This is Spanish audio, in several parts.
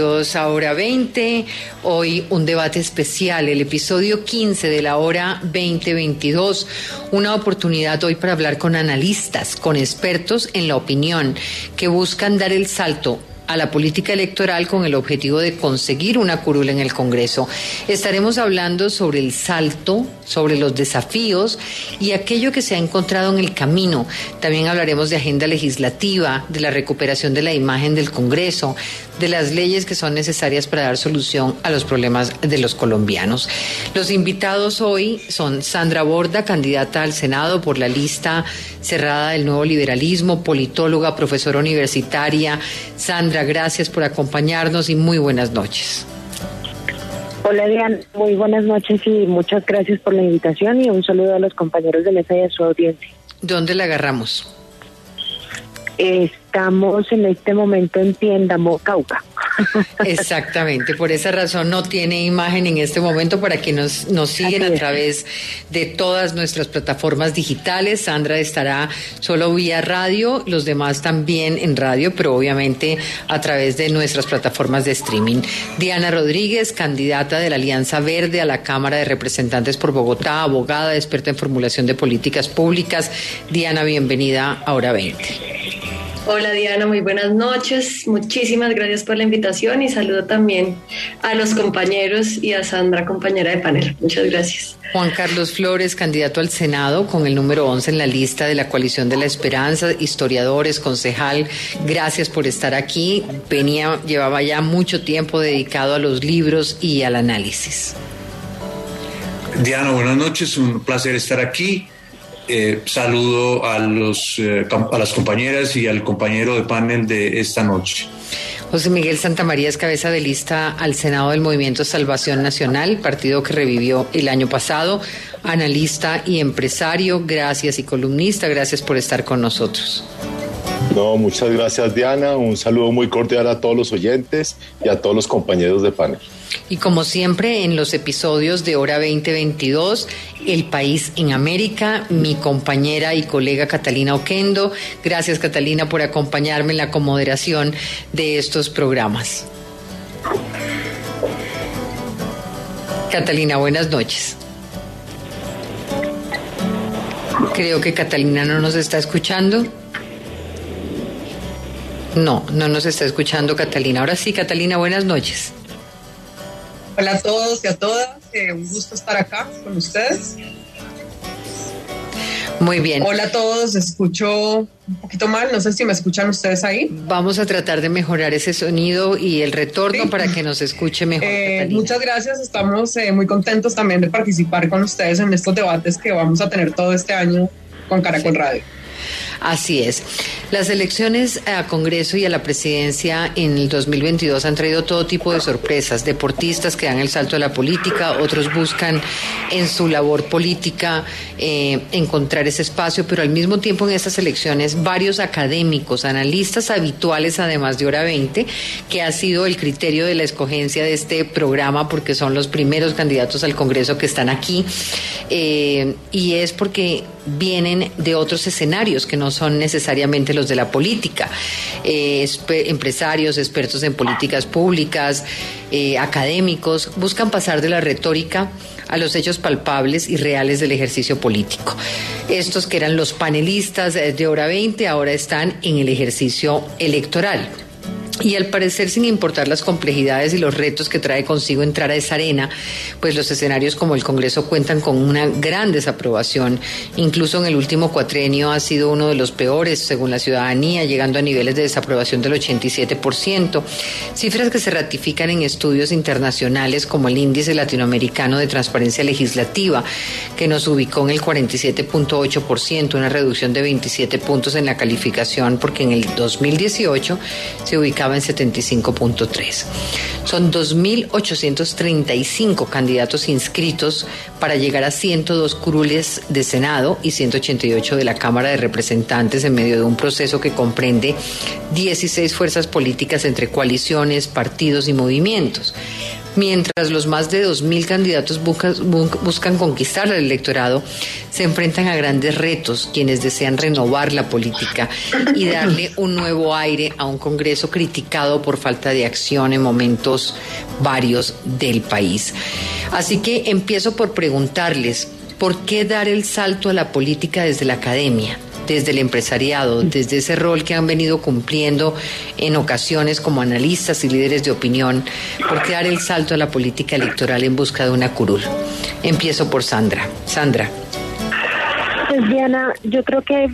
Bienvenidos a Hora 20. Hoy un debate especial, el episodio 15 de la Hora 2022. Una oportunidad hoy para hablar con analistas, con expertos en la opinión, que buscan dar el salto a la política electoral con el objetivo de conseguir una curula en el Congreso. Estaremos hablando sobre el salto, sobre los desafíos y aquello que se ha encontrado en el camino. También hablaremos de agenda legislativa, de la recuperación de la imagen del Congreso, de las leyes que son necesarias para dar solución a los problemas de los colombianos. Los invitados hoy son Sandra Borda, candidata al Senado por la lista cerrada del nuevo liberalismo, politóloga, profesora universitaria. Sandra, gracias por acompañarnos y muy buenas noches. Hola Diana, muy buenas noches y muchas gracias por la invitación y un saludo a los compañeros de mesa y a su audiencia. ¿Dónde la agarramos? Estamos en este momento en Tienda Cauca. Exactamente, por esa razón no tiene imagen en este momento para que nos, nos siguen a través de todas nuestras plataformas digitales. Sandra estará solo vía radio, los demás también en radio, pero obviamente a través de nuestras plataformas de streaming. Diana Rodríguez, candidata de la Alianza Verde a la Cámara de Representantes por Bogotá, abogada, experta en formulación de políticas públicas. Diana, bienvenida a Hora 20. Hola Diana, muy buenas noches. Muchísimas gracias por la invitación y saludo también a los compañeros y a Sandra, compañera de panel. Muchas gracias. Juan Carlos Flores, candidato al Senado con el número 11 en la lista de la coalición de la esperanza, historiadores, concejal. Gracias por estar aquí. Venía, llevaba ya mucho tiempo dedicado a los libros y al análisis. Diana, buenas noches. Un placer estar aquí. Eh, saludo a, los, eh, a las compañeras y al compañero de panel de esta noche. José Miguel Santamaría es cabeza de lista al Senado del Movimiento Salvación Nacional, partido que revivió el año pasado, analista y empresario, gracias y columnista, gracias por estar con nosotros. No, muchas gracias Diana, un saludo muy cordial a todos los oyentes y a todos los compañeros de panel. Y como siempre en los episodios de Hora 2022, El País en América, mi compañera y colega Catalina Oquendo. Gracias Catalina por acompañarme en la comoderación de estos programas. Catalina, buenas noches. Creo que Catalina no nos está escuchando. No, no nos está escuchando Catalina. Ahora sí, Catalina, buenas noches. Hola a todos y a todas, eh, un gusto estar acá con ustedes. Muy bien. Hola a todos, escucho un poquito mal, no sé si me escuchan ustedes ahí. Vamos a tratar de mejorar ese sonido y el retorno para que nos escuche mejor. Eh, muchas gracias, estamos eh, muy contentos también de participar con ustedes en estos debates que vamos a tener todo este año con Caracol Radio. Así es. Las elecciones a Congreso y a la presidencia en el 2022 han traído todo tipo de sorpresas. Deportistas que dan el salto a la política, otros buscan en su labor política eh, encontrar ese espacio, pero al mismo tiempo en estas elecciones varios académicos, analistas habituales, además de Hora 20, que ha sido el criterio de la escogencia de este programa porque son los primeros candidatos al Congreso que están aquí, eh, y es porque vienen de otros escenarios que no son necesariamente los de la política. Eh, empresarios, expertos en políticas públicas, eh, académicos, buscan pasar de la retórica a los hechos palpables y reales del ejercicio político. Estos que eran los panelistas de hora 20 ahora están en el ejercicio electoral. Y al parecer, sin importar las complejidades y los retos que trae consigo entrar a esa arena, pues los escenarios como el Congreso cuentan con una gran desaprobación. Incluso en el último cuatrenio ha sido uno de los peores, según la ciudadanía, llegando a niveles de desaprobación del 87%. Cifras que se ratifican en estudios internacionales como el Índice Latinoamericano de Transparencia Legislativa, que nos ubicó en el 47.8%, una reducción de 27 puntos en la calificación, porque en el 2018 se ubicaba en 75.3. Son 2.835 candidatos inscritos para llegar a 102 curules de Senado y 188 de la Cámara de Representantes en medio de un proceso que comprende 16 fuerzas políticas entre coaliciones, partidos y movimientos. Mientras los más de 2.000 candidatos buscan conquistar al electorado, se enfrentan a grandes retos quienes desean renovar la política y darle un nuevo aire a un Congreso criticado por falta de acción en momentos varios del país. Así que empiezo por preguntarles, ¿por qué dar el salto a la política desde la academia? Desde el empresariado, desde ese rol que han venido cumpliendo en ocasiones como analistas y líderes de opinión, por qué dar el salto a la política electoral en busca de una curul. Empiezo por Sandra. Sandra. Pues Diana, yo creo que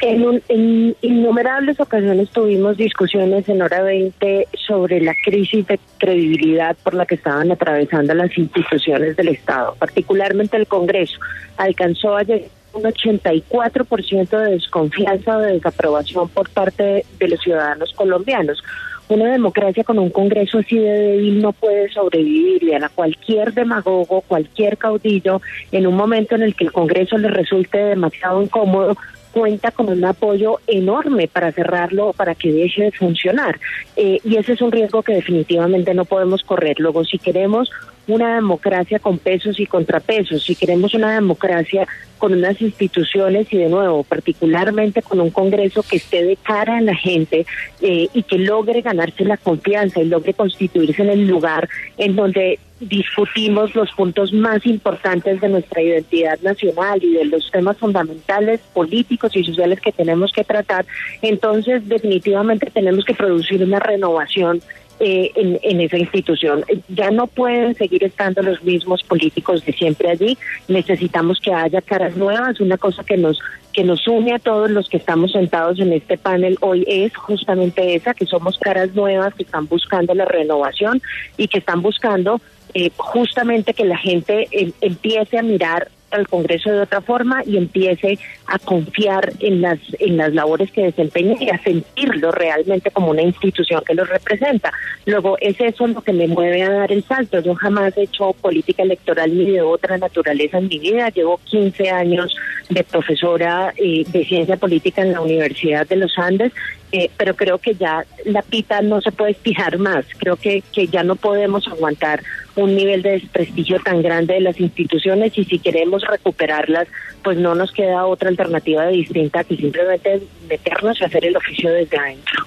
en, en, innumerables ocasiones tuvimos discusiones en hora 20 sobre la crisis de credibilidad por la que estaban atravesando las instituciones del Estado, particularmente el Congreso. Alcanzó a llegar un 84% de desconfianza o de desaprobación por parte de los ciudadanos colombianos. Una democracia con un Congreso así de débil no puede sobrevivir y a cualquier demagogo, cualquier caudillo, en un momento en el que el Congreso le resulte demasiado incómodo, cuenta con un apoyo enorme para cerrarlo para que deje de funcionar. Eh, y ese es un riesgo que definitivamente no podemos correr. Luego, si queremos una democracia con pesos y contrapesos, si queremos una democracia con unas instituciones y de nuevo, particularmente con un Congreso que esté de cara a la gente eh, y que logre ganarse la confianza y logre constituirse en el lugar en donde discutimos los puntos más importantes de nuestra identidad nacional y de los temas fundamentales políticos y sociales que tenemos que tratar, entonces definitivamente tenemos que producir una renovación eh, en, esa institución. Ya no pueden seguir estando los mismos políticos de siempre allí. Necesitamos que haya caras nuevas. Una cosa que nos que nos une a todos los que estamos sentados en este panel hoy es justamente esa, que somos caras nuevas que están buscando la renovación y que están buscando eh, justamente que la gente eh, empiece a mirar al Congreso de otra forma y empiece a confiar en las en las labores que desempeña y a sentirlo realmente como una institución que los representa. Luego es eso lo que me mueve a dar el salto. Yo jamás he hecho política electoral ni de otra naturaleza en mi vida. Llevo 15 años de profesora eh, de ciencia política en la Universidad de los Andes eh, pero creo que ya la pita no se puede estirar más. Creo que, que ya no podemos aguantar un nivel de desprestigio tan grande de las instituciones y si queremos recuperarlas, pues no nos queda otra alternativa distinta que simplemente meternos a hacer el oficio desde adentro.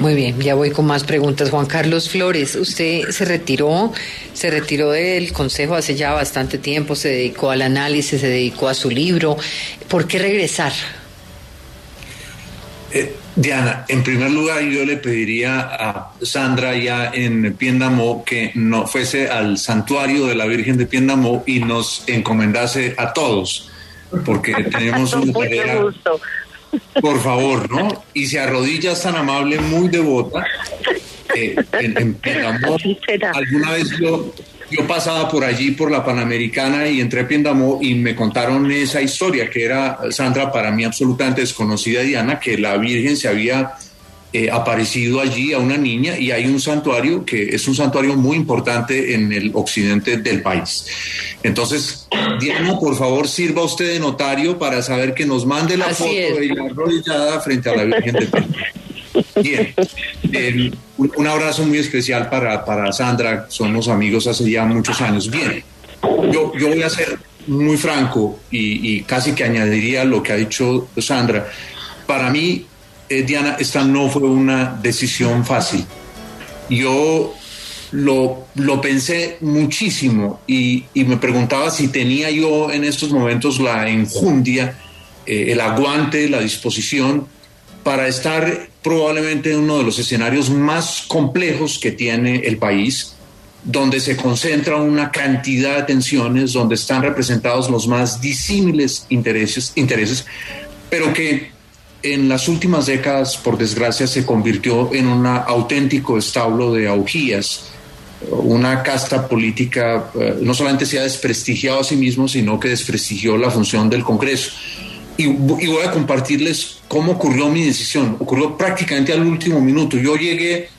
Muy bien, ya voy con más preguntas. Juan Carlos Flores, usted se retiró, se retiró del Consejo hace ya bastante tiempo, se dedicó al análisis, se dedicó a su libro. ¿Por qué regresar? Eh, Diana, en primer lugar yo le pediría a Sandra ya en Piendamó que no fuese al santuario de la Virgen de Piendamó y nos encomendase a todos, porque tenemos un tarea. Por favor, ¿no? Y se arrodilla tan amable, muy devota. Eh, en, en Piendamó, alguna vez yo yo pasaba por allí, por la Panamericana, y entré a Piendamó y me contaron esa historia, que era, Sandra, para mí absolutamente desconocida, Diana, que la Virgen se había eh, aparecido allí a una niña y hay un santuario que es un santuario muy importante en el occidente del país. Entonces, Diana, por favor, sirva usted de notario para saber que nos mande la foto de ella arrodillada frente a la Virgen de Piendamó. Bien, eh, un abrazo muy especial para, para Sandra, somos amigos hace ya muchos años. Bien, yo, yo voy a ser muy franco y, casi que añadiría lo que ha dicho Sandra. Para mí, eh, Diana, esta no fue una decisión fácil. Yo lo, lo pensé muchísimo y, y, me preguntaba si tenía yo en estos momentos la enjundia, eh, el aguante, la disposición para estar probablemente en uno de los escenarios más complejos que tiene el país, donde se concentra una cantidad de tensiones, donde están representados los más disímiles intereses, intereses pero que en las últimas décadas, por desgracia, se convirtió en un auténtico establo de augías, una casta política eh, no solamente se ha desprestigiado a sí mismo, sino que desprestigió la función del Congreso. Y, voy a compartirles cómo ocurrió mi decisión. Ocurrió prácticamente al último minuto. Yo llegué,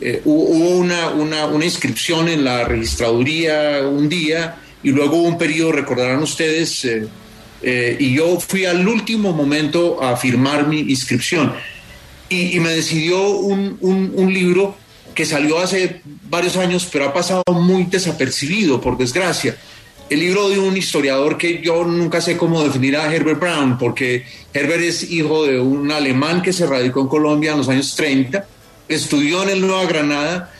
eh, hubo una, una, una, inscripción en la registraduría un día y luego hubo un periodo, recordarán ustedes, eh, eh, y yo fui al último momento a firmar mi inscripción. Y, me decidió un, un, un libro que salió hace varios años, pero ha pasado muy desapercibido, por desgracia el libro de un historiador que yo nunca sé cómo definir a Herbert Brown, porque Herbert es hijo de un alemán que se radicó en Colombia en los años 30, estudió en el Nueva Granada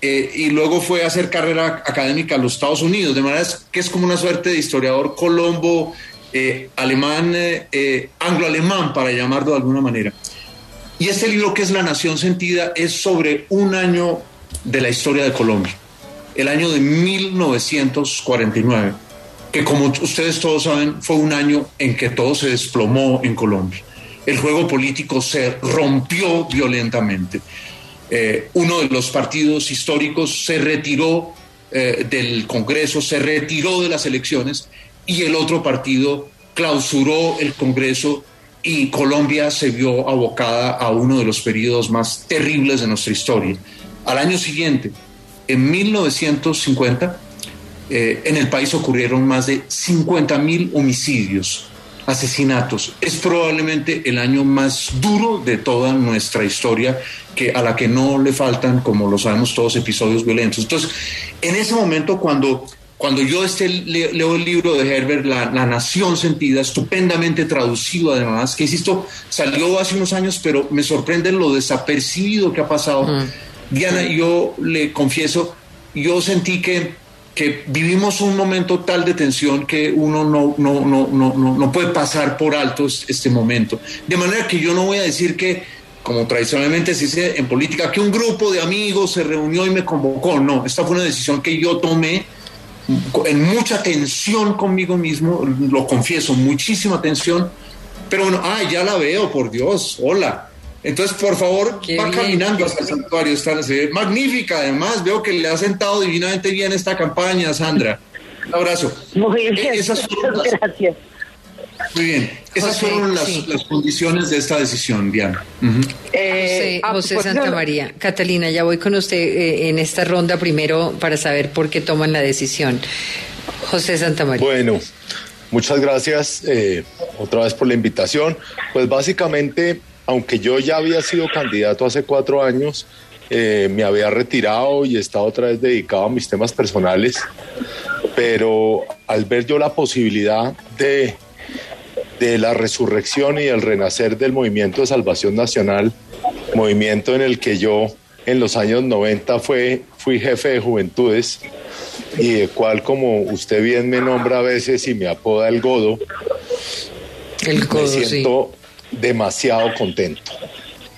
eh, y luego fue a hacer carrera académica a los Estados Unidos, de manera que es como una suerte de historiador colombo, eh, alemán, eh, anglo-alemán, para llamarlo de alguna manera. Y este libro que es La Nación Sentida es sobre un año de la historia de Colombia el año de 1949, que como ustedes todos saben fue un año en que todo se desplomó en Colombia. El juego político se rompió violentamente. Eh, uno de los partidos históricos se retiró eh, del Congreso, se retiró de las elecciones y el otro partido clausuró el Congreso y Colombia se vio abocada a uno de los periodos más terribles de nuestra historia. Al año siguiente, en 1950 eh, en el país ocurrieron más de 50 mil homicidios, asesinatos. Es probablemente el año más duro de toda nuestra historia, que, a la que no le faltan, como lo sabemos todos, episodios violentos. Entonces, en ese momento, cuando, cuando yo este, leo el libro de Herbert, la, Nación Sentida, estupendamente traducido además, que insisto, salió hace unos años, pero me sorprende lo desapercibido que ha pasado. Diana, yo le confieso, yo sentí que, que vivimos un momento tal de tensión que uno no, no, no, no, no puede pasar por alto este momento. De manera que yo no voy a decir que, como tradicionalmente se dice en política, que un grupo de amigos se reunió y me convocó. No, esta fue una decisión que yo tomé en mucha tensión conmigo mismo, lo confieso, muchísima tensión. Pero bueno, ah, ya la veo, por Dios, hola entonces, por favor, va caminando hacia el santuario. Está, magnífica, además. Veo que le ha sentado divinamente bien esta campaña, Sandra. Un abrazo. Muy bien. Eh, gracias. Muy bien. Esas fueron las, condiciones de esta decisión, Diana. Eh, José, pues, Santa María. Catalina, ya voy con usted eh, en esta ronda primero para saber por qué toman la decisión. José Santa María. Bueno, muchas gracias otra vez por la invitación. Pues básicamente aunque yo ya había sido candidato hace cuatro años, eh, me había retirado y estaba otra vez dedicado a mis temas personales, pero al ver yo la posibilidad de, de la resurrección y el renacer del movimiento de salvación nacional, movimiento en el que yo en los años 90 fue, fui jefe de juventudes y de cual como usted bien me nombra a veces y me apoda el godo, el godo, me siento, demasiado contento.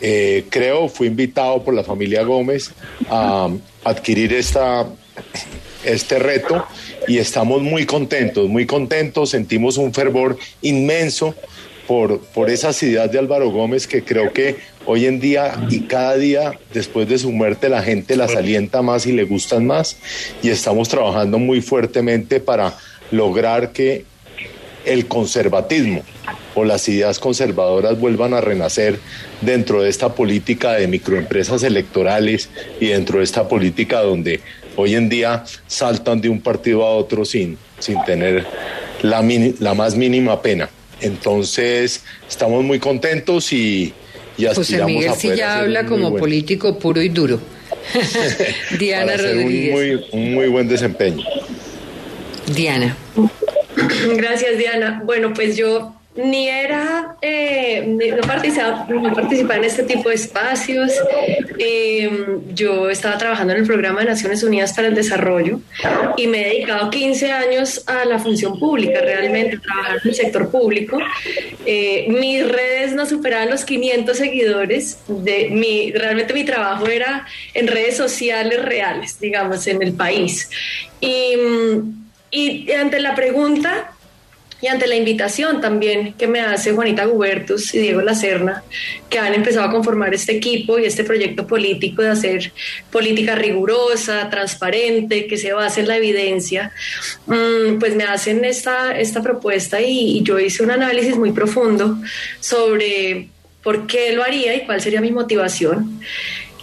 Eh, creo, fui invitado por la familia Gómez a adquirir esta, este reto y estamos muy contentos, muy contentos, sentimos un fervor inmenso por, por esas ideas de Álvaro Gómez que creo que hoy en día y cada día después de su muerte la gente las alienta más y le gustan más. Y estamos trabajando muy fuertemente para lograr que el conservatismo o las ideas conservadoras vuelvan a renacer dentro de esta política de microempresas electorales y dentro de esta política donde hoy en día saltan de un partido a otro sin, sin tener la, la más mínima pena. Entonces, estamos muy contentos y, y aspiramos José Miguel sí ya habla como político puro y duro. Diana Rodríguez. Un muy, un muy buen desempeño. Diana. Gracias, Diana. Bueno, pues yo ni era, eh, no, participaba, en este tipo de espacios. Em, yo estaba trabajando en el programa de Naciones Unidas para el Desarrollo y me he dedicado 15 años a la función pública, realmente, a trabajar en el sector público. Eh, mis redes no superaban los 500 seguidores. De mi, realmente mi trabajo era en redes sociales reales, digamos, en el país. Y, y ante la pregunta y ante la invitación también que me hace Juanita Gubertus y Diego Lacerna, que han empezado a conformar este equipo y este proyecto político de hacer política rigurosa, transparente, que se base en la evidencia, mm, pues me hacen esta, esta propuesta y, y yo hice un análisis muy profundo sobre por qué lo haría y cuál sería mi motivación.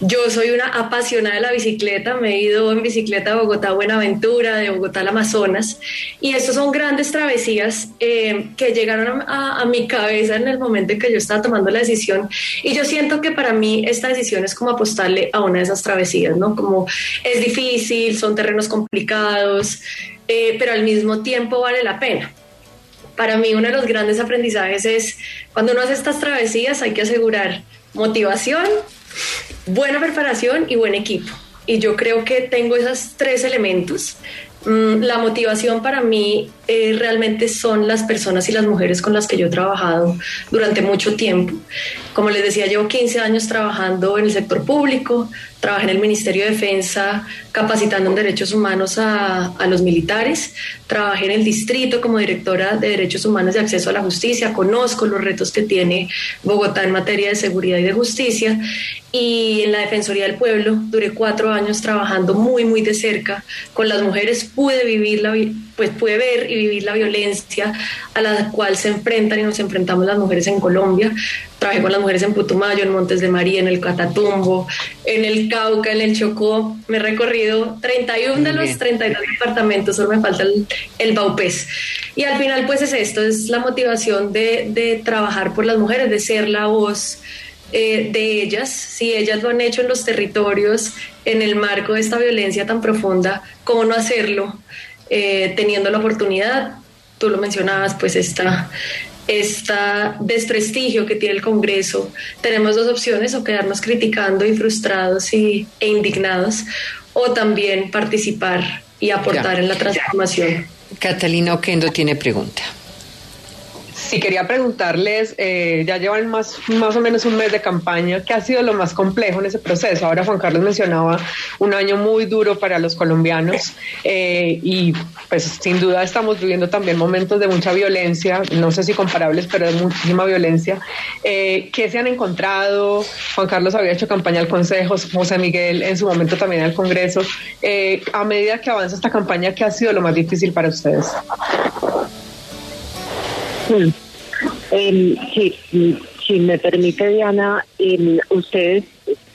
Yo soy una apasionada de la bicicleta, me he ido en bicicleta de Bogotá Buenaventura, de Bogotá al Amazonas, y estas son grandes travesías eh, que llegaron a, a, mi cabeza en el momento en que yo estaba tomando la decisión, y yo siento que para mí esta decisión es como apostarle a una de esas travesías, ¿no? Como es difícil, son terrenos complicados, eh, pero al mismo tiempo vale la pena para mí uno de los grandes aprendizajes es cuando uno hace estas travesías hay que asegurar motivación, buena preparación y buen equipo. Y yo creo que tengo esos tres elementos. Mm, la motivación para mí eh, realmente son las personas y las mujeres con las que yo he trabajado durante mucho tiempo. Como les decía, llevo 15 años trabajando en el sector público, trabajé en el Ministerio de Defensa capacitando en derechos humanos a, a, los militares, trabajé en el distrito como directora de derechos humanos y acceso a la justicia, conozco los retos que tiene Bogotá en materia de seguridad y de justicia y en la Defensoría del Pueblo duré cuatro años trabajando muy, muy de cerca con las mujeres, pude vivir la, pues pude ver y vivir la violencia a la cual se enfrentan y nos enfrentamos las mujeres en Colombia. Trabajé con las mujeres en Putumayo, en Montes de María, en el Catatumbo, en el Cauca, en el Chocó. Me he recorrido 31 de los 32 departamentos, solo me falta el, el Baupés. Y al final, pues es esto, es la motivación de, de trabajar por las mujeres, de ser la voz eh, de ellas, si ellas lo han hecho en los territorios en el marco de esta violencia tan profunda, ¿cómo no hacerlo? Eh, teniendo la oportunidad, tú lo mencionabas, pues esta, esta desprestigio que tiene el Congreso. Tenemos dos opciones, o quedarnos criticando y frustrados y, e indignados, o también participar y aportar ya, en la transformación. Catalina Oquendo tiene pregunta. Sí, quería preguntarles, eh, ya llevan más, más o menos un mes de campaña, ¿qué ha sido lo más complejo en ese proceso? Ahora Juan Carlos mencionaba un año muy duro para los colombianos eh, y pues sin duda estamos viviendo también momentos de mucha violencia, no sé si comparables, pero de muchísima violencia. Eh, ¿Qué se han encontrado? Juan Carlos había hecho campaña al Consejo, José Miguel en su momento también al Congreso. Eh, a medida que avanza esta campaña, ¿qué ha sido lo más difícil para ustedes? Sí. Eh, sí, si me permite, Diana, eh, ustedes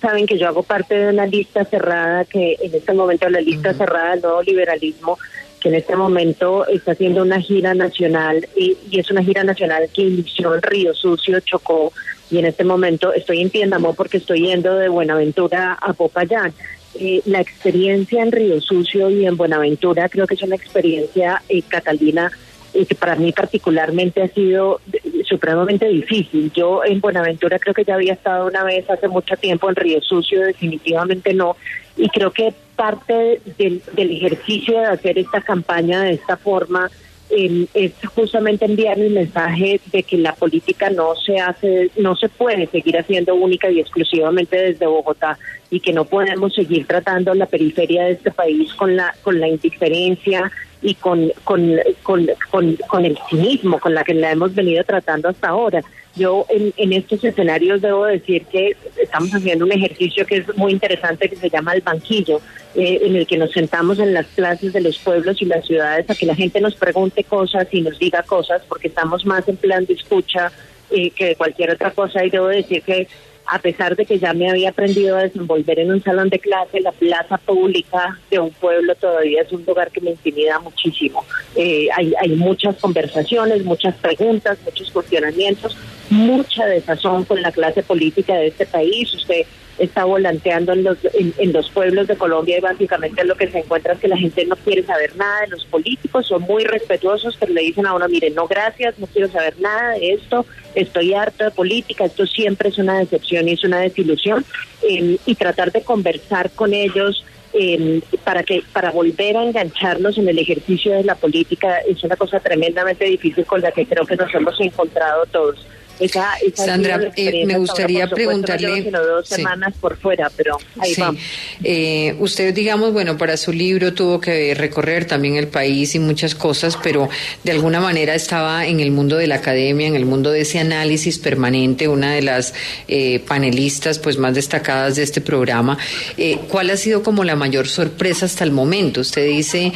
saben que yo hago parte de una lista cerrada, que en este momento la lista uh -huh. cerrada del nuevo liberalismo, que en este momento está haciendo una gira nacional y, y, es una gira nacional que inició en Río Sucio, Chocó, y en este momento estoy en Piendamó porque estoy yendo de Buenaventura a Popayán. Eh, la experiencia en Río Sucio y en Buenaventura creo que es una experiencia, eh, Catalina, y que para mí particularmente ha sido supremamente difícil. Yo en Buenaventura creo que ya había estado una vez hace mucho tiempo, en Río Sucio definitivamente no, y creo que parte del, del ejercicio de hacer esta campaña de esta forma eh, es justamente enviar el mensaje de que la política no se hace, no se puede seguir haciendo única y exclusivamente desde Bogotá y que no podemos seguir tratando la periferia de este país con la con la indiferencia y con con, con, con, con el cinismo con la que la hemos venido tratando hasta ahora. Yo en, en estos escenarios debo decir que estamos haciendo un ejercicio que es muy interesante que se llama el banquillo, eh, en el que nos sentamos en las plazas de los pueblos y las ciudades a que la gente nos pregunte cosas y nos diga cosas, porque estamos más en plan de escucha eh, que de cualquier otra cosa. Y debo decir que a pesar de que ya me había aprendido a desenvolver en un salón de clase, la plaza pública de un pueblo todavía es un lugar que me intimida muchísimo. Eh, hay, hay muchas conversaciones, muchas preguntas, muchos cuestionamientos, mucha desazón con la clase política de este país. Usted está volanteando en los, en, los pueblos de Colombia y básicamente lo que se encuentra es que la gente no quiere saber nada de los políticos, son muy respetuosos, pero le dicen a uno, mire, no gracias, no quiero saber nada de esto, estoy harto de política, esto siempre es una decepción y es una desilusión, eh, y tratar de conversar con ellos. Eh, para que para volver a engancharnos en el ejercicio de la política es una cosa tremendamente difícil con la que creo que nos hemos encontrado todos Esa, Sandra, eh, me gustaría preguntarle... Dos semanas por fuera, pero ahí vamos. Eh, usted, digamos, bueno, para su libro tuvo que recorrer también el país y muchas cosas, pero de alguna manera estaba en el mundo de la academia, en el mundo de ese análisis permanente, una de las eh, panelistas pues más destacadas de este programa. Eh, ¿Cuál ha sido como la mayor sorpresa hasta el momento? Usted dice,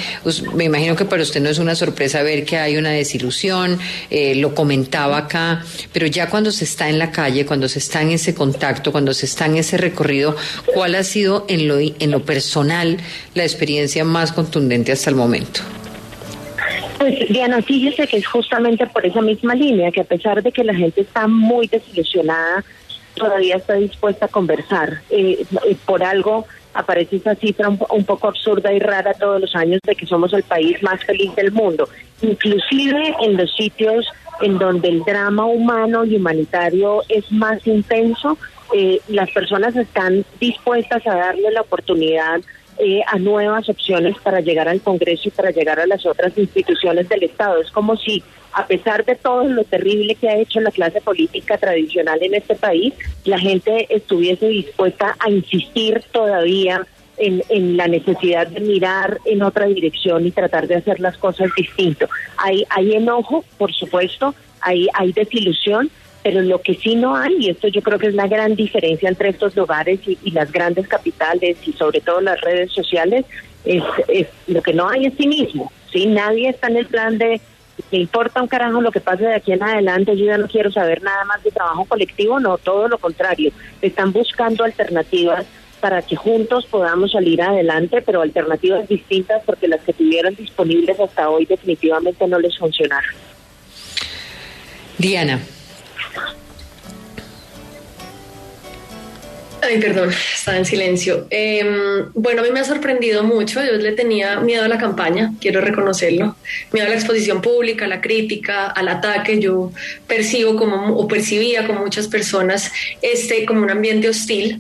me imagino que para usted no es una sorpresa ver que hay una desilusión, eh, lo comentaba acá, pero ya cuando se está en la calle, cuando se está en ese contacto, cuando se está en ese recorrido, ¿cuál ha sido en lo, en lo personal la experiencia más contundente hasta el momento? Pues Diana, sé que es justamente por esa misma línea, que a pesar de que la gente está muy desilusionada, todavía está dispuesta a conversar. Eh, eh, por algo aparece esa cifra un, poco absurda y rara todos los años de que somos el país más feliz del mundo. Inclusive en los sitios en donde el drama humano y humanitario es más intenso, eh, las personas están dispuestas a darle la oportunidad eh, a nuevas opciones para llegar al Congreso y para llegar a las otras instituciones del Estado. Es como si, a pesar de todo lo terrible que ha hecho la clase política tradicional en este país, la gente estuviese dispuesta a insistir todavía en, en, la necesidad de mirar en otra dirección y tratar de hacer las cosas distinto. Hay, hay enojo, por supuesto, hay, hay desilusión, pero lo que sí no hay, y esto yo creo que es la gran diferencia entre estos lugares y, las grandes capitales y sobre todo las redes sociales, es, lo que no hay es cinismo. ¿sí? Nadie está en el plan de que importa un carajo lo que pase de aquí en adelante, yo ya no quiero saber nada más de trabajo colectivo, no, todo lo contrario, están buscando alternativas para que juntos podamos salir adelante, pero alternativas distintas porque las que tuvieron disponibles hasta hoy definitivamente no les funcionaron. Diana. Ay, perdón, estaba en silencio. Em, bueno, a mí me ha sorprendido mucho. Yo le tenía miedo a la campaña, quiero reconocerlo. Miedo a la exposición pública, a la crítica, al ataque. Yo percibo como, o percibía con muchas personas este como un ambiente hostil.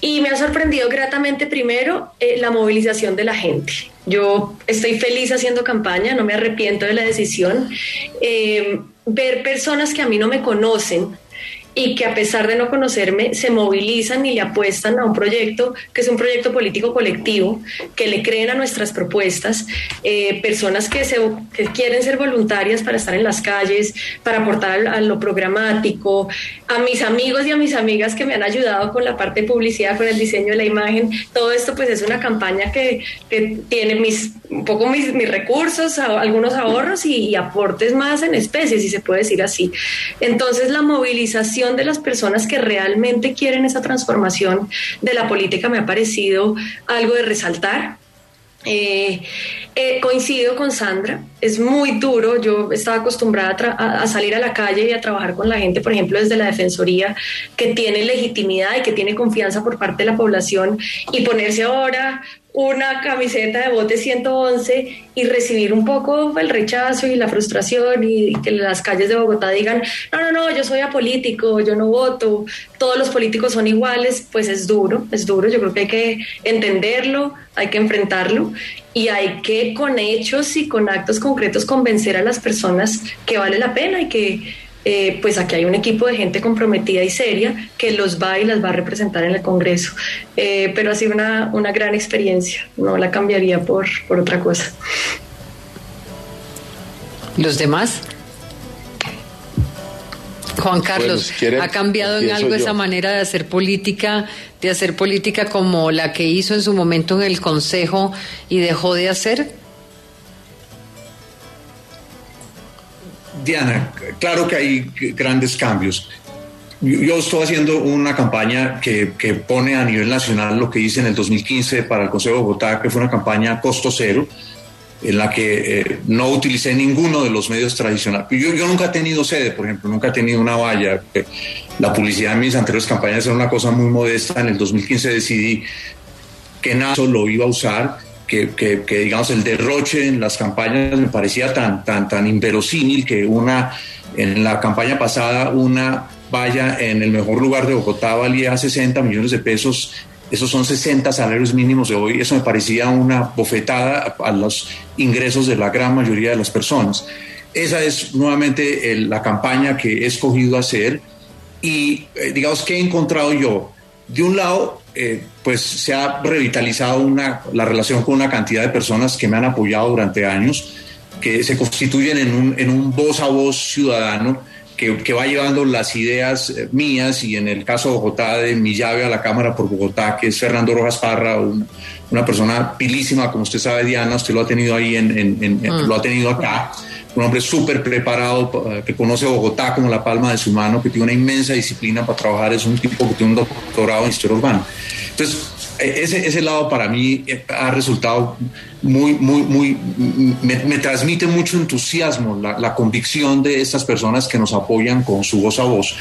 Y me ha sorprendido gratamente primero eh, la movilización de la gente. Yo estoy feliz haciendo campaña, no me arrepiento de la decisión. Em, ver personas que a mí no me conocen, y que a pesar de no conocerme se movilizan y le apuestan a un proyecto que es un proyecto político colectivo, que le creen a nuestras propuestas, eh, personas que, se, que quieren ser voluntarias para estar en las calles, para aportar a lo programático, a mis amigos y a mis amigas que me han ayudado con la parte de publicidad, con el diseño de la imagen, todo esto pues es una campaña que, que tiene mis, un poco mis, mis recursos, algunos ahorros y, y aportes más en especies, si se puede decir así. Entonces la movilización de las personas que realmente quieren esa transformación de la política me ha parecido algo de resaltar. Eh, eh, coincido con Sandra, es muy duro, yo estaba acostumbrada a, salir a la calle y a trabajar con la gente, por ejemplo, desde la Defensoría, que tiene legitimidad y que tiene confianza por parte de la población, y ponerse ahora una camiseta de bote 111 y recibir un poco el rechazo y la frustración y que las calles de Bogotá digan, no, no, no, yo soy apolítico, yo no voto, todos los políticos son iguales, pues es duro, es duro, yo creo que hay que entenderlo, hay que enfrentarlo y hay que con hechos y con actos concretos convencer a las personas que vale la pena y que eh, pues aquí hay un equipo de gente comprometida y seria que los va y las va a representar en el Congreso. Eh, pero ha sido una, una, gran experiencia, no la cambiaría por, por otra cosa. ¿Los demás? Juan Carlos, ¿ha cambiado en algo esa manera de hacer política, de hacer política como la que hizo en su momento en el Consejo y dejó de hacer? Diana, claro que hay grandes cambios. Yo estoy haciendo una campaña que, pone a nivel nacional lo que hice en el 2015 para el Consejo de Bogotá, que fue una campaña costo cero, en la que eh, no utilicé ninguno de los medios tradicionales. Yo, yo nunca he tenido sede, por ejemplo, nunca he tenido una valla. La publicidad en mis anteriores campañas era una cosa muy modesta. En el 2015 decidí que nada lo iba a usar que, digamos el derroche en las campañas me parecía tan, tan, tan inverosímil que una, en la campaña pasada, una valla en el mejor lugar de Bogotá valía 60 millones de pesos. Esos son 60 salarios mínimos de hoy. Eso me parecía una bofetada a los ingresos de la gran mayoría de las personas. esa es nuevamente la campaña que he escogido hacer y eh, digamos que he encontrado yo. De un lado, eh, pues se ha revitalizado una, la relación con una cantidad de personas que me han apoyado durante años, que se constituyen en un, en un voz a voz ciudadano que, que, va llevando las ideas eh, mías y en el caso de Bogotá, de mi llave a la Cámara por Bogotá, que es Fernando Rojas Parra, una persona pilísima, como usted sabe, Diana, usted lo ha tenido ahí, en, en, mm. lo ha tenido acá un hombre súper preparado, eh, que conoce Bogotá como la palma de su mano, que tiene una inmensa disciplina para trabajar, es un tipo que tiene un doctorado en historia urbana. Entonces, e, ese, ese lado para mí eh, ha resultado muy, muy, muy, me, transmite mucho entusiasmo la, la, convicción de estas personas que nos apoyan con su voz a voz.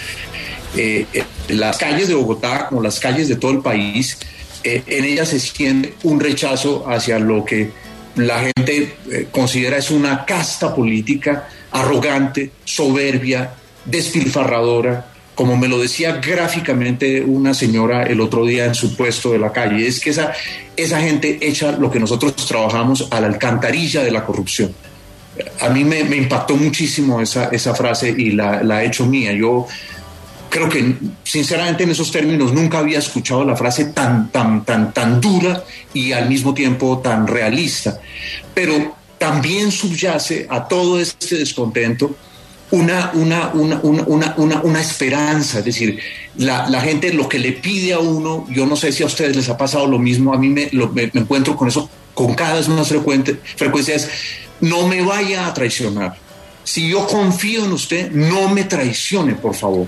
Eh, las calles de Bogotá, como las calles de todo el país, en ellas se siente un rechazo hacia lo que la gente eh, considera es una casta política arrogante, soberbia, despilfarradora, como me lo decía gráficamente una señora el otro día en su puesto de la calle, es que esa, esa gente echa lo que nosotros trabajamos a la alcantarilla de la corrupción. A mí me, impactó muchísimo esa, esa frase y la, la he hecho mía. Yo creo que sinceramente en esos términos nunca había escuchado la frase tan, tan, tan, tan dura y al mismo tiempo tan realista. Pero también subyace a todo este descontento una, una, una, una, una, esperanza, es decir, la, la, gente lo que le pide a uno, yo no sé si a ustedes les ha pasado lo mismo, a mí me, me, encuentro con eso con cada vez más frecuente, frecuencia, es no me vaya a traicionar. Si yo confío en usted, no me traicione, por favor.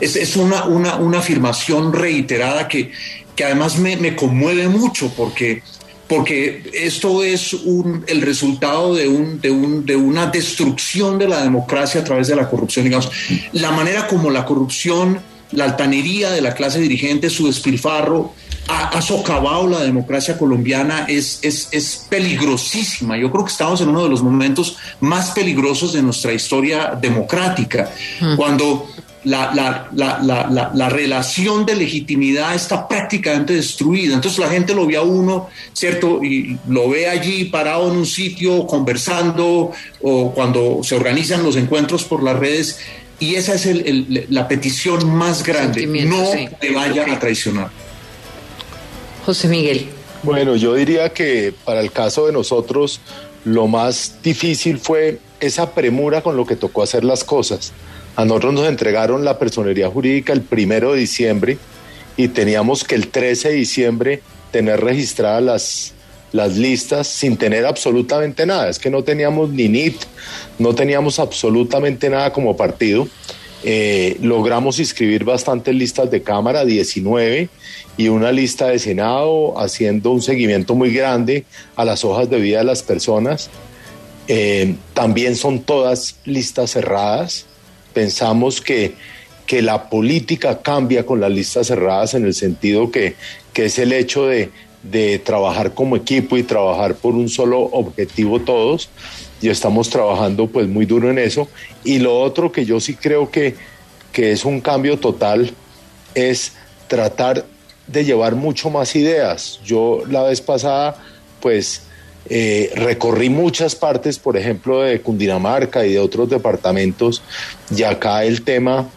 Es, una, una, una, afirmación reiterada que, que además me, me, conmueve mucho porque, porque esto es un, el resultado de, un, de, un, de una destrucción de la democracia a través de la corrupción. Digamos, la manera como la corrupción, la altanería de la clase dirigente, su despilfarro, ha, ha, socavado la democracia colombiana es, es, es, peligrosísima. Yo creo que estamos en uno de los momentos más peligrosos de nuestra historia democrática, cuando la, la, la, la, relación de legitimidad está prácticamente destruida. Entonces la gente lo ve a uno, ¿cierto? Y lo ve allí parado en un sitio conversando o cuando se organizan los encuentros por las redes. Y esa es el, la petición más grande, no te vaya a traicionar. José Miguel. Bueno, yo diría que para el caso de nosotros, lo más difícil fue esa premura con lo que tocó hacer las cosas a nosotros nos entregaron la personería jurídica el primero de diciembre y teníamos que el 13 de diciembre tener registradas las, las listas sin tener absolutamente nada. Es que no teníamos ni NIT, no teníamos absolutamente nada como partido. Eh, logramos inscribir bastantes listas de Cámara, 19, y una lista de Senado, haciendo un seguimiento muy grande a las hojas de vida de las personas. Eh, también son todas listas cerradas pensamos que, que la política cambia con las listas cerradas en el sentido que, que es el hecho de, de trabajar como equipo y trabajar por un solo objetivo todos. Y estamos trabajando pues muy duro en eso. Y lo otro que yo sí creo que, que es un cambio total es tratar de llevar mucho más ideas. Yo la vez pasada pues eh, recorrí muchas partes, por ejemplo, de Cundinamarca y de otros departamentos, y acá el tema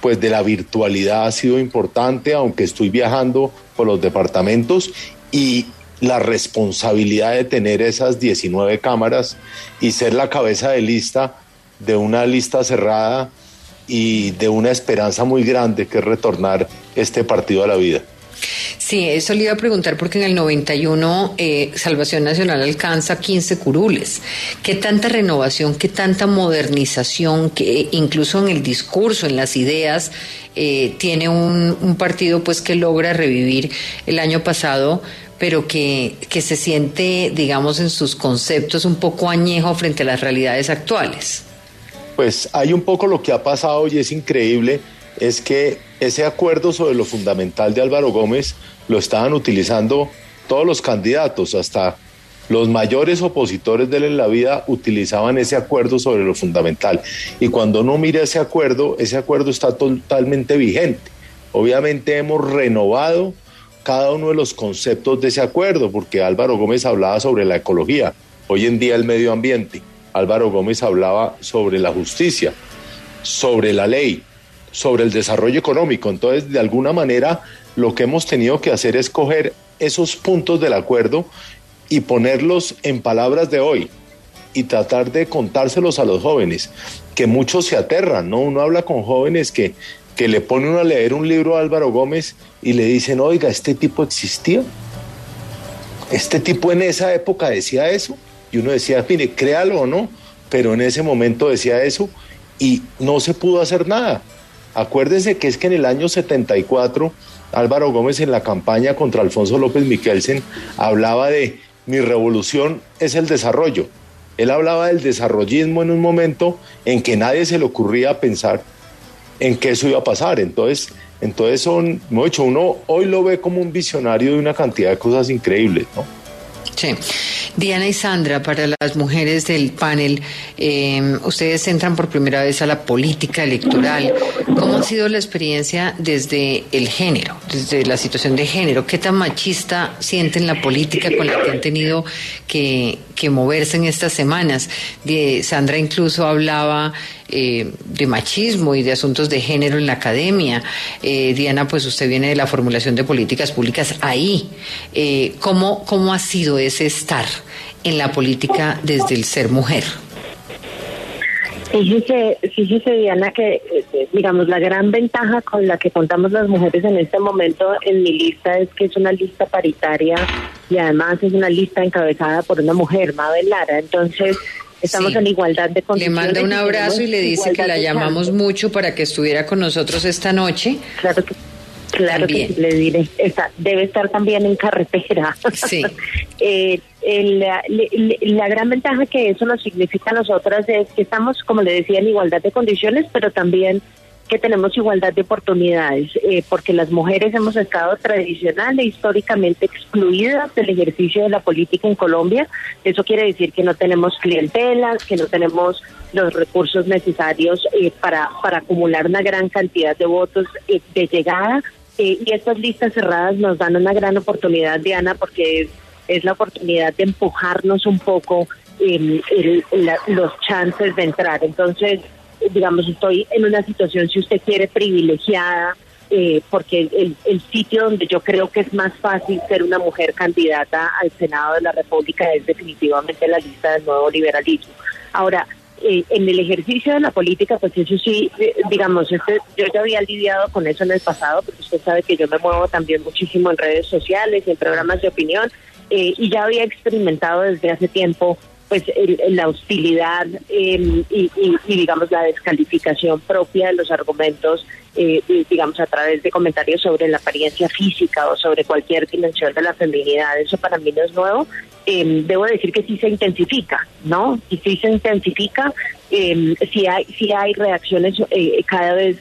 pues de la virtualidad ha sido importante, aunque estoy viajando por los departamentos y la responsabilidad de tener esas 19 cámaras y ser la cabeza de lista de una lista cerrada y de una esperanza muy grande que es retornar este partido a la vida. Sí, eso le iba a preguntar porque en el 91 eh, Salvación Nacional alcanza 15 curules. ¿Qué tanta renovación, qué tanta modernización, que incluso en el discurso, en las ideas, eh, tiene un, un, partido pues que logra revivir el año pasado? pero que, que se siente, digamos, en sus conceptos un poco añejo frente a las realidades actuales. Pues hay un poco lo que ha pasado y es increíble es que ese acuerdo sobre lo fundamental de Álvaro Gómez lo estaban utilizando todos los candidatos, hasta los mayores opositores de él en la vida utilizaban ese acuerdo sobre lo fundamental. Y cuando uno mira ese acuerdo, ese acuerdo está totalmente vigente. Obviamente hemos renovado cada uno de los conceptos de ese acuerdo, porque Álvaro Gómez hablaba sobre la ecología, hoy en día el medio ambiente. Álvaro Gómez hablaba sobre la justicia, sobre la ley, sobre el desarrollo económico. Entonces, de alguna manera, lo que hemos tenido que hacer es coger esos puntos del acuerdo y ponerlos en palabras de hoy y tratar de contárselos a los jóvenes, que muchos se aterran, ¿no? Uno habla con jóvenes que, que le ponen a leer un libro a Álvaro Gómez y le dicen, oiga, ¿este tipo existía? ¿Este tipo en esa época decía eso? Y uno decía, mire, créalo o no, pero en ese momento decía eso y no se pudo hacer nada. Acuérdense que es que en el año 74 Álvaro Gómez en la campaña contra Alfonso López Miquelsen hablaba de mi revolución es el desarrollo. Él hablaba del desarrollismo en un momento en que nadie se le ocurría pensar en que eso iba a pasar. Entonces, entonces son, hecho, uno hoy lo ve como un visionario de una cantidad de cosas increíbles, ¿no? Sí. Diana y Sandra, para las mujeres del panel, eh, ustedes entran por primera vez a la política electoral. ¿Cómo ha sido la experiencia desde el género, desde la situación de género? ¿Qué tan machista sienten la política con la que han tenido que, que moverse en estas semanas? Sandra incluso hablaba eh, de machismo y de asuntos de género en la academia. Eh, Diana, pues usted viene de la formulación de políticas públicas ahí. Eh, ¿cómo, ¿Cómo ha sido ese estar en la política desde el ser mujer? Fíjese, fíjese Diana que eh, digamos la gran ventaja con la que contamos las mujeres en este momento en mi lista es que es una lista paritaria y además es una lista encabezada por una mujer, Mabel Lara. Entonces estamos en igualdad de condiciones. Le manda un abrazo y le dice que la llamamos mucho para que estuviera con nosotros esta noche. Claro que Claro que le diré. Está, debe estar también en carretera. Sí. eh, la, la, gran ventaja que eso nos significa a nosotras es que estamos, como le decía, en igualdad de condiciones, pero también que tenemos igualdad de oportunidades, eh, porque las mujeres hemos estado tradicional e históricamente excluidas del ejercicio de la política en Colombia. Eso quiere decir que no tenemos clientelas, que no tenemos los recursos necesarios eh, para, para acumular una gran cantidad de votos eh, de llegada. Y estas listas cerradas nos dan una gran oportunidad, Diana, porque es la oportunidad de empujarnos un poco el, los chances de entrar. Entonces, digamos, estoy en una situación, si usted quiere, privilegiada, eh, porque el, sitio donde yo creo que es más fácil ser una mujer candidata al Senado de la República es definitivamente la lista del nuevo liberalismo. Ahora, eh, en el ejercicio de la política, pues eso sí, eh, digamos, este, yo ya había lidiado con eso en el pasado, porque usted sabe que yo me muevo también muchísimo en redes sociales y en programas de opinión, eh, y ya había experimentado desde hace tiempo pues la hostilidad em, y, digamos la descalificación propia de los argumentos eh, digamos a través de comentarios sobre la apariencia física o sobre cualquier dimensión de la feminidad eso para mí no es nuevo. Em, debo decir que sí se intensifica no y sí se intensifica eh, sí hay sí hay reacciones eh, cada vez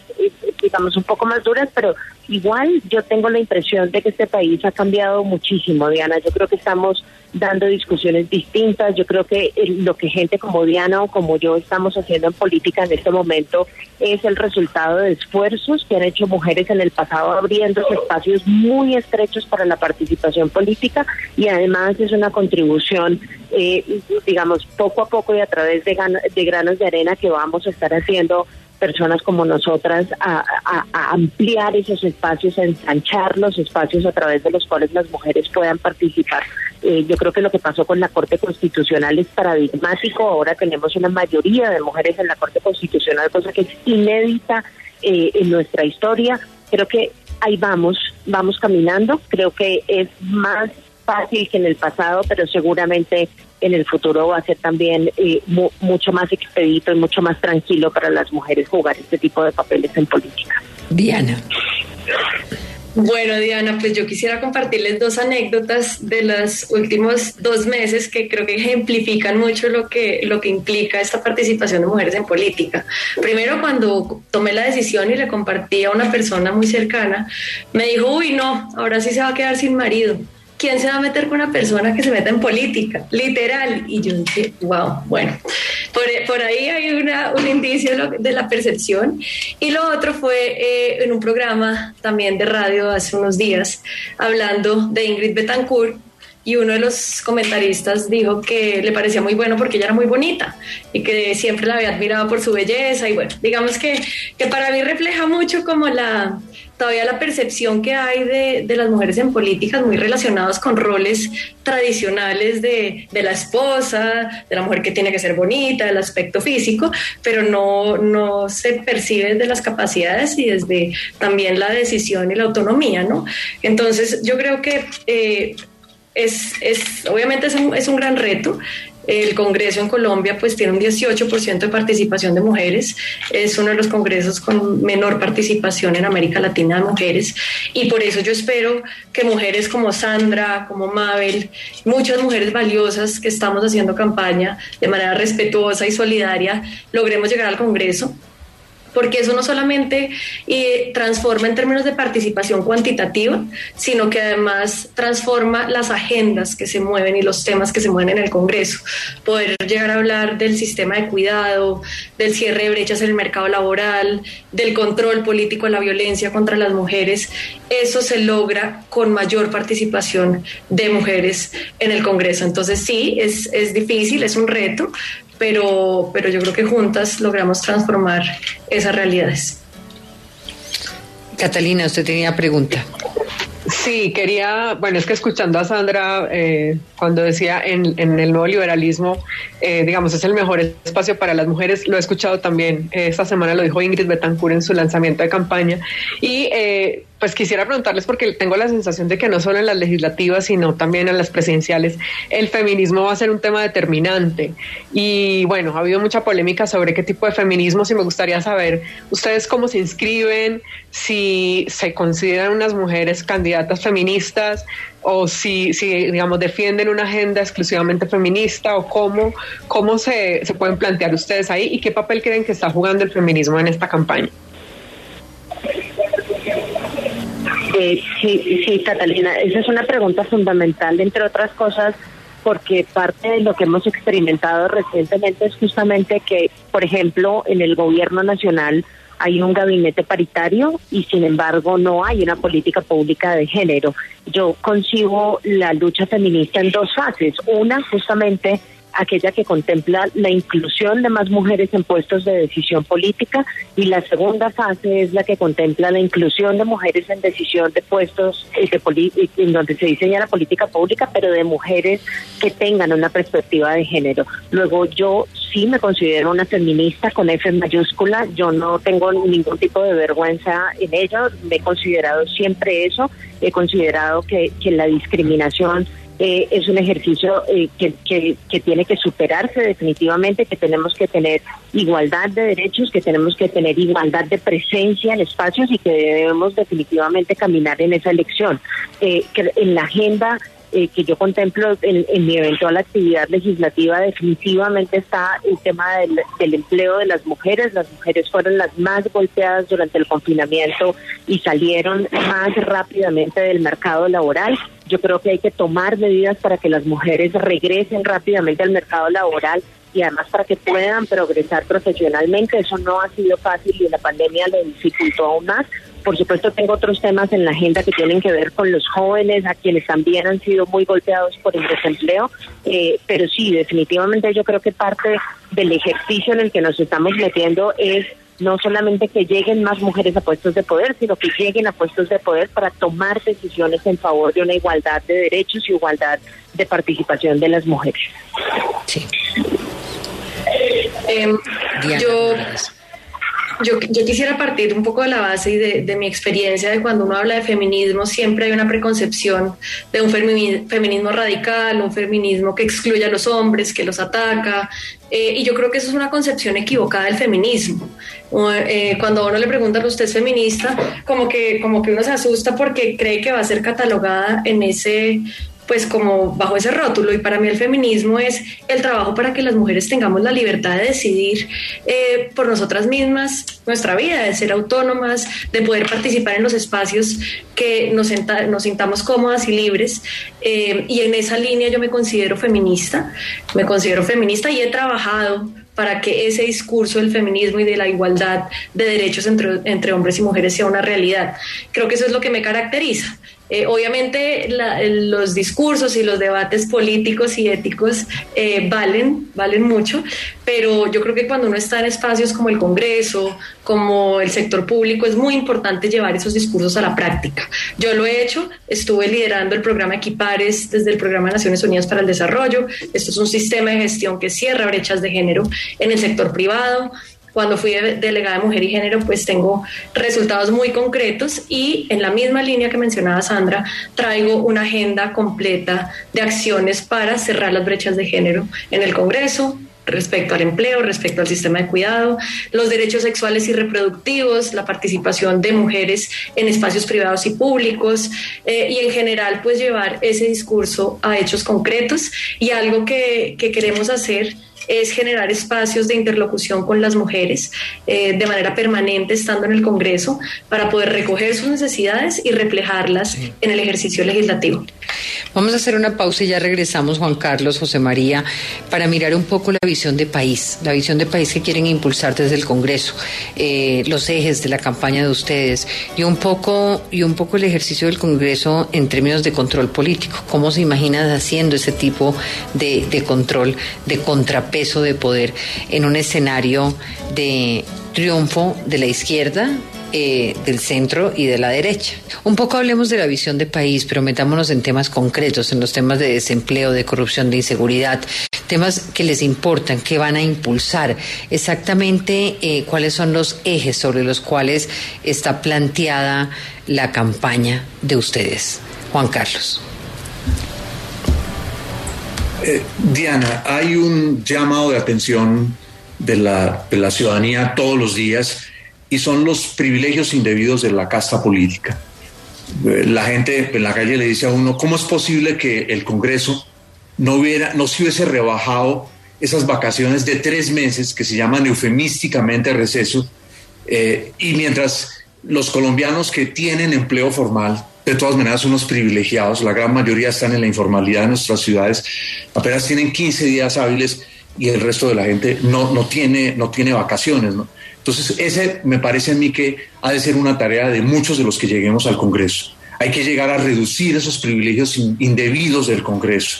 digamos un poco más duras pero Igual yo tengo la impresión de que este país ha cambiado muchísimo, Diana. Yo creo que estamos dando discusiones distintas. Yo creo que lo que gente como Diana o como yo estamos haciendo en política en este momento es el resultado de esfuerzos que han hecho mujeres en el pasado abriendo espacios muy estrechos para la participación política y además es una contribución, eh, digamos, poco a poco y a través de, de granos de arena que vamos a estar haciendo personas como nosotras a, ampliar esos espacios, a ensanchar los espacios a través de los cuales las mujeres puedan participar. Eh, yo creo que lo que pasó con la Corte Constitucional es paradigmático. Ahora tenemos una mayoría de mujeres en la Corte Constitucional, cosa que es inédita eh, en nuestra historia. Creo que ahí vamos, vamos caminando. Creo que es más fácil que en el pasado, pero seguramente en el futuro va a ser también eh, mucho más expedito y mucho más tranquilo para las mujeres jugar este tipo de papeles en política. Diana. Bueno, Diana, pues yo quisiera compartirles dos anécdotas de los últimos dos meses que creo que ejemplifican mucho lo que, lo que implica esta participación de mujeres en política. Primero, cuando tomé la decisión y le compartí a una persona muy cercana, me dijo, uy, no, ahora sí se va a quedar sin marido. ¿Quién se va a meter con una persona que se meta en política? Literal. Y yo dije, wow, bueno, por, ahí hay una, un indicio de la percepción. Y lo otro fue eh, en un programa también de radio hace unos días, hablando de Ingrid Betancourt. Y uno de los comentaristas dijo que le parecía muy bueno porque ella era muy bonita y que siempre la había admirado por su belleza y bueno, digamos que, que para mí refleja mucho como la todavía la percepción que hay de, de las mujeres en políticas muy relacionados con roles tradicionales de, de, la esposa, de la mujer que tiene que ser bonita, del aspecto físico, pero no, no se percibe desde las capacidades y desde también la decisión y la autonomía, ¿no? Entonces yo creo que... Eh, es, es, obviamente es un, es un gran reto. El Congreso en Colombia pues tiene un 18% de participación de mujeres, es uno de los congresos con menor participación en América Latina de mujeres. Y por eso yo espero que mujeres como Sandra, como Mabel, muchas mujeres valiosas que estamos haciendo campaña de manera respetuosa y solidaria, logremos llegar al Congreso porque eso no solamente eh, transforma en términos de participación cuantitativa, sino que además transforma las agendas que se mueven y los temas que se mueven en el Congreso. Poder llegar a hablar del sistema de cuidado, del cierre de brechas en el mercado laboral, del control político de la violencia contra las mujeres, eso se logra con mayor participación de mujeres en el Congreso. Entonces sí, es, es difícil, es un reto, pero, pero yo creo que juntas logramos transformar esas realidades. Catalina, usted tenía pregunta. Sí, quería, bueno, es que escuchando a Sandra eh, cuando decía en, en, el nuevo liberalismo, eh, digamos, es el mejor espacio para las mujeres, lo he escuchado también, eh, esta semana lo dijo Ingrid Betancourt en su lanzamiento de campaña, y eh, pues quisiera preguntarles porque tengo la sensación de que no solo en las legislativas, sino también en las presidenciales, el feminismo va a ser un tema determinante. Y bueno, ha habido mucha polémica sobre qué tipo de feminismo, y me gustaría saber ustedes cómo se inscriben, si se consideran unas mujeres candidatas feministas o si, si digamos, defienden una agenda exclusivamente feminista o cómo, cómo se, se pueden plantear ustedes ahí y qué papel creen que está jugando el feminismo en esta campaña. Eh, sí, sí, Catalina, esa es una pregunta fundamental, entre otras cosas, porque parte de lo que hemos experimentado recientemente es justamente que, por ejemplo, en el gobierno nacional hay un gabinete paritario y sin embargo no hay una política pública de género. Yo concibo la lucha feminista en dos fases. Una, justamente aquella que contempla la inclusión de más mujeres en puestos de decisión política y la segunda fase es la que contempla la inclusión de mujeres en decisión de puestos eh, de en donde se diseña la política pública, pero de mujeres que tengan una perspectiva de género. Luego yo sí me considero una feminista con F mayúscula, yo no tengo ningún tipo de vergüenza en ello, me he considerado siempre eso, he considerado que, que la discriminación eh, es un ejercicio eh, que, que, tiene que superarse definitivamente, que tenemos que tener igualdad de derechos, que tenemos que tener igualdad de presencia en espacios y que debemos definitivamente caminar en esa elección. Eh, que en la agenda eh, que yo contemplo en, mi eventual actividad legislativa definitivamente está el tema del, del, empleo de las mujeres. Las mujeres fueron las más golpeadas durante el confinamiento y salieron más rápidamente del mercado laboral. Yo creo que hay que tomar medidas para que las mujeres regresen rápidamente al mercado laboral y además para que puedan progresar profesionalmente. Eso no ha sido fácil y la pandemia lo dificultó aún más. Por supuesto, tengo otros temas en la agenda que tienen que ver con los jóvenes, a quienes también han sido muy golpeados por el desempleo. Eh, pero sí, definitivamente yo creo que parte del ejercicio en el que nos estamos metiendo es no solamente que lleguen más mujeres a puestos de poder, sino que lleguen a puestos de poder para tomar decisiones en favor de una igualdad de derechos y igualdad de participación de las mujeres. Sí. Eh, yo yo, yo, quisiera partir un poco de la base y de, de, mi experiencia de cuando uno habla de feminismo, siempre hay una preconcepción de un feminismo radical, un feminismo que excluye a los hombres, que los ataca, eh, y yo creo que eso es una concepción equivocada del feminismo. Eh, cuando uno le preguntan, ¿usted es feminista? Como que, como que uno se asusta porque cree que va a ser catalogada en ese pues como bajo ese rótulo. Y para mí el feminismo es el trabajo para que las mujeres tengamos la libertad de decidir eh, por nosotras mismas nuestra vida, de ser autónomas, de poder participar en los espacios que nos, sintamos cómodas y libres. Eh, y en esa línea yo me considero feminista, me considero feminista y he trabajado para que ese discurso del feminismo y de la igualdad de derechos entre hombres y mujeres sea una realidad. Creo que eso es lo que me caracteriza Eh, obviamente los discursos y los debates políticos y éticos eh, valen, valen mucho, pero yo creo que cuando uno está en espacios como el Congreso, como el sector público, es muy importante llevar esos discursos a la práctica. Yo lo he hecho, estuve liderando el programa Equipares desde el programa de Naciones Unidas para el Desarrollo. Esto es un sistema de gestión que cierra brechas de género en el sector privado cuando fui delegada de mujer y género, pues tengo resultados muy concretos y en la misma línea que mencionaba Sandra, traigo una agenda completa de acciones para cerrar las brechas de género en el Congreso, respecto al empleo, respecto al sistema de cuidado, los derechos sexuales y reproductivos, la participación de mujeres en espacios privados y públicos eh, y en general pues llevar ese discurso a hechos concretos y algo que, que queremos hacer es generar espacios de interlocución con las mujeres eh, de manera permanente estando en el Congreso para poder recoger sus necesidades y reflejarlas en el ejercicio legislativo. Vamos a hacer una pausa y ya regresamos, Juan Carlos, José María, para mirar un poco la visión de país, la visión de país que quieren impulsar desde el Congreso, eh, los ejes de la campaña de ustedes y un poco y un poco el ejercicio del Congreso en términos de control político. ¿Cómo se imaginan haciendo ese tipo de, control, de contrapeso? peso de poder en un escenario de triunfo de la izquierda, eh, del centro y de la derecha. Un poco hablemos de la visión de país, pero metámonos en temas concretos, en los temas de desempleo, de corrupción, de inseguridad, temas que les importan, que van a impulsar, exactamente eh, cuáles son los ejes sobre los cuales está planteada la campaña de ustedes. Juan Carlos. Eh, Diana, hay un llamado de atención de la, de la ciudadanía todos los días y son los privilegios indebidos de la casta política. Eh, la gente en la calle le dice a uno, ¿cómo es posible que el Congreso no, hubiera, no se hubiese rebajado esas vacaciones de tres meses que se llaman eufemísticamente receso? Eh, y mientras los colombianos que tienen empleo formal de todas maneras unos privilegiados, la gran mayoría están en la informalidad de nuestras ciudades, apenas tienen 15 días hábiles y el resto de la gente no, no, tiene, no tiene vacaciones. Entonces, ese me parece a mí que ha de ser una tarea de muchos de los que lleguemos al Congreso. Hay que llegar a reducir esos privilegios indebidos del Congreso.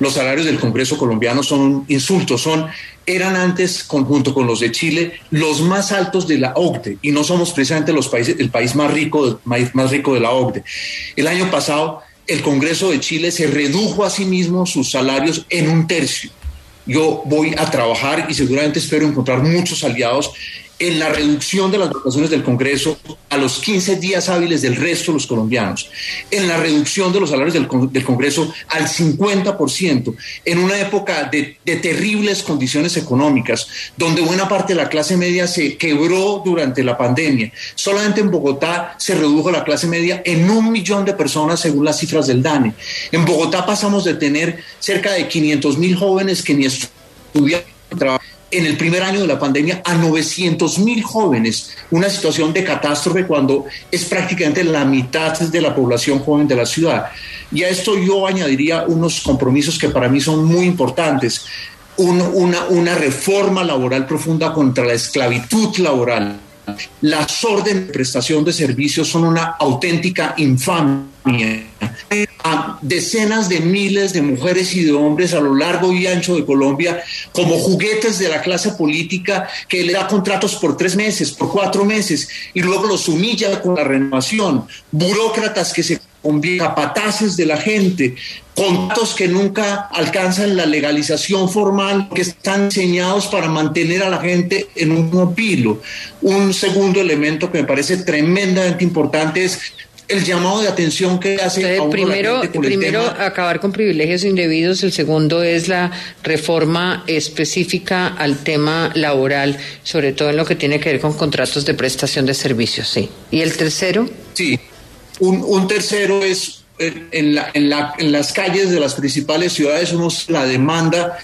Los salarios del Congreso colombiano son un insulto, son eran antes, conjunto con los de Chile, los más altos de la OCDE y no somos precisamente los países, el país más rico, más rico de la OCDE. El año pasado, el Congreso de Chile se redujo a sí mismo sus salarios en un tercio. Yo voy a trabajar y seguramente espero encontrar muchos aliados en la reducción de las votaciones del Congreso a los 15 días hábiles del resto de los colombianos, en la reducción de los salarios del, Congreso al 50%, en una época de, de, terribles condiciones económicas, donde buena parte de la clase media se quebró durante la pandemia. Solamente en Bogotá se redujo la clase media en un millón de personas según las cifras del DANE. En Bogotá pasamos de tener cerca de 500 mil jóvenes que ni estudian en el primer año de la pandemia a 900 mil jóvenes, una situación de catástrofe cuando es prácticamente la mitad de la población joven de la ciudad. Y a esto yo añadiría unos compromisos que para mí son muy importantes. una, reforma laboral profunda contra la esclavitud laboral. Las órdenes de prestación de servicios son una auténtica infamia a decenas de miles de mujeres y de hombres a lo largo y ancho de Colombia como juguetes de la clase política que le da contratos por tres meses, por cuatro meses y luego los humilla con la renovación, burócratas que se convierten capataces de la gente, contratos que nunca alcanzan la legalización formal, que están diseñados para mantener a la gente en un mopilo. Un segundo elemento que me parece tremendamente importante es el llamado de atención que hace a primero primero acabar con privilegios indebidos el segundo es la reforma específica al tema laboral sobre todo en lo que tiene que ver con contratos de prestación de servicios sí. Y el tercero sí. Un, un tercero es en, la, en, la, en las calles de las principales ciudades uno la demanda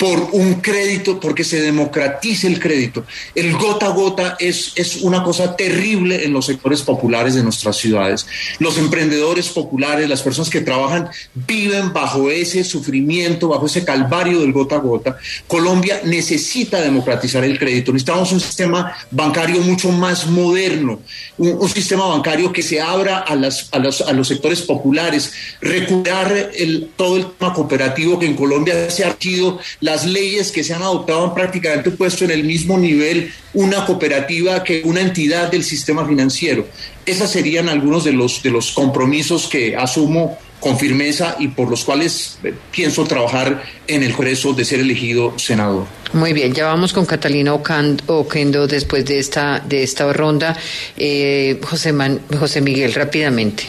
por un crédito, porque se democratice el crédito. El gota a gota es, es una cosa terrible en los sectores populares de nuestras ciudades. Los emprendedores populares, las personas que trabajan, viven bajo ese sufrimiento, bajo ese calvario del gota a gota. Colombia necesita democratizar el crédito. Necesitamos un sistema bancario mucho más moderno, un, sistema bancario que se abra a, las, a, los, a los sectores populares, recuperar el, todo el tema cooperativo que en Colombia se ha sido las leyes que se han adoptado han prácticamente puesto en el mismo nivel una cooperativa que una entidad del sistema financiero. Esos serían algunos de los, de los compromisos que asumo con firmeza y por los cuales eh, pienso trabajar en el Congreso de ser elegido senador. Muy bien, ya vamos con Catalina Oquendo después de esta, de esta ronda. Eh, José, José Miguel, rápidamente.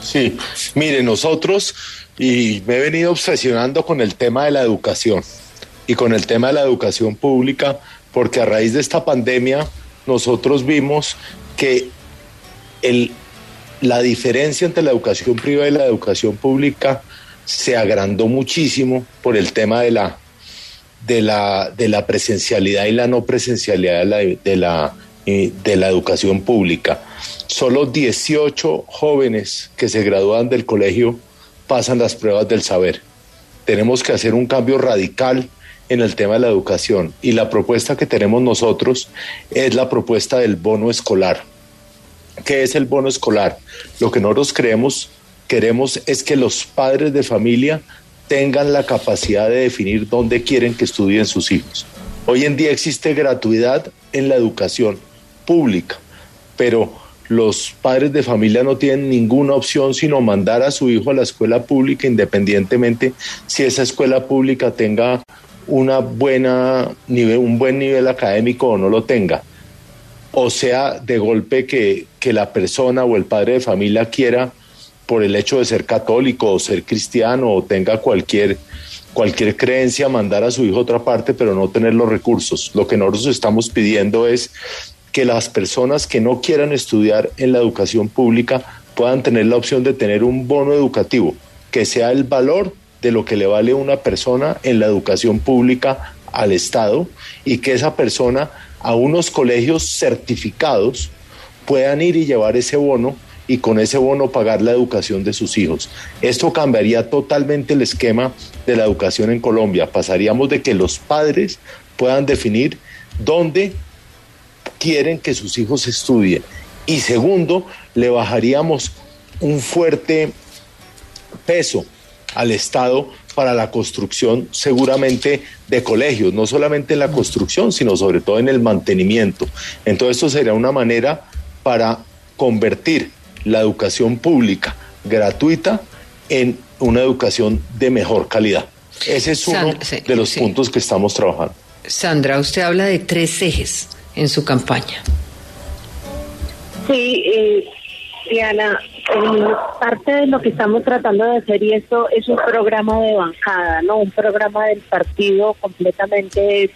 Sí, mire, nosotros, y me he venido obsesionando con el tema de la educación y con el tema de la educación pública, porque a raíz de esta pandemia nosotros vimos que el, la diferencia entre la educación privada y la educación pública se agrandó muchísimo por el tema de la, de la, de la presencialidad y la no presencialidad de la, de la, eh, de la educación pública. Solo 18 jóvenes que se gradúan del colegio pasan las pruebas del saber. Tenemos que hacer un cambio radical en el tema de la educación y la propuesta que tenemos nosotros es la propuesta del bono escolar. ¿Qué es el bono escolar? Lo que nosotros creemos, queremos es que los padres de familia tengan la capacidad de definir dónde quieren que estudien sus hijos. Hoy en día existe gratuidad en la educación pública, pero los padres de familia no tienen ninguna opción sino mandar a su hijo a la escuela pública independientemente si esa escuela pública tenga una buena nivel, un buen nivel académico o no lo tenga. O sea, de golpe que, que la persona o el padre de familia quiera, por el hecho de ser católico o ser cristiano o tenga cualquier, cualquier creencia, mandar a su hijo a otra parte, pero no tener los recursos. Lo que nosotros estamos pidiendo es que las personas que no quieran estudiar en la educación pública puedan tener la opción de tener un bono educativo, que sea el valor de lo que le vale una persona en la educación pública al Estado y que esa persona a unos colegios certificados puedan ir y llevar ese bono y con ese bono pagar la educación de sus hijos. Esto cambiaría totalmente el esquema de la educación en Colombia. Pasaríamos de que los padres puedan definir dónde quieren que sus hijos estudien. Y segundo, le bajaríamos un fuerte peso al Estado para la construcción seguramente de colegios, no solamente en la construcción, sino sobre todo en el mantenimiento. Entonces esto sería una manera para convertir la educación pública gratuita en una educación de mejor calidad. Ese es uno de los puntos que estamos trabajando. Sandra, usted habla de tres ejes en su campaña. Sí, eh, Diana, parte de lo que estamos tratando de hacer y esto es un programa de bancada, no, un programa del partido completamente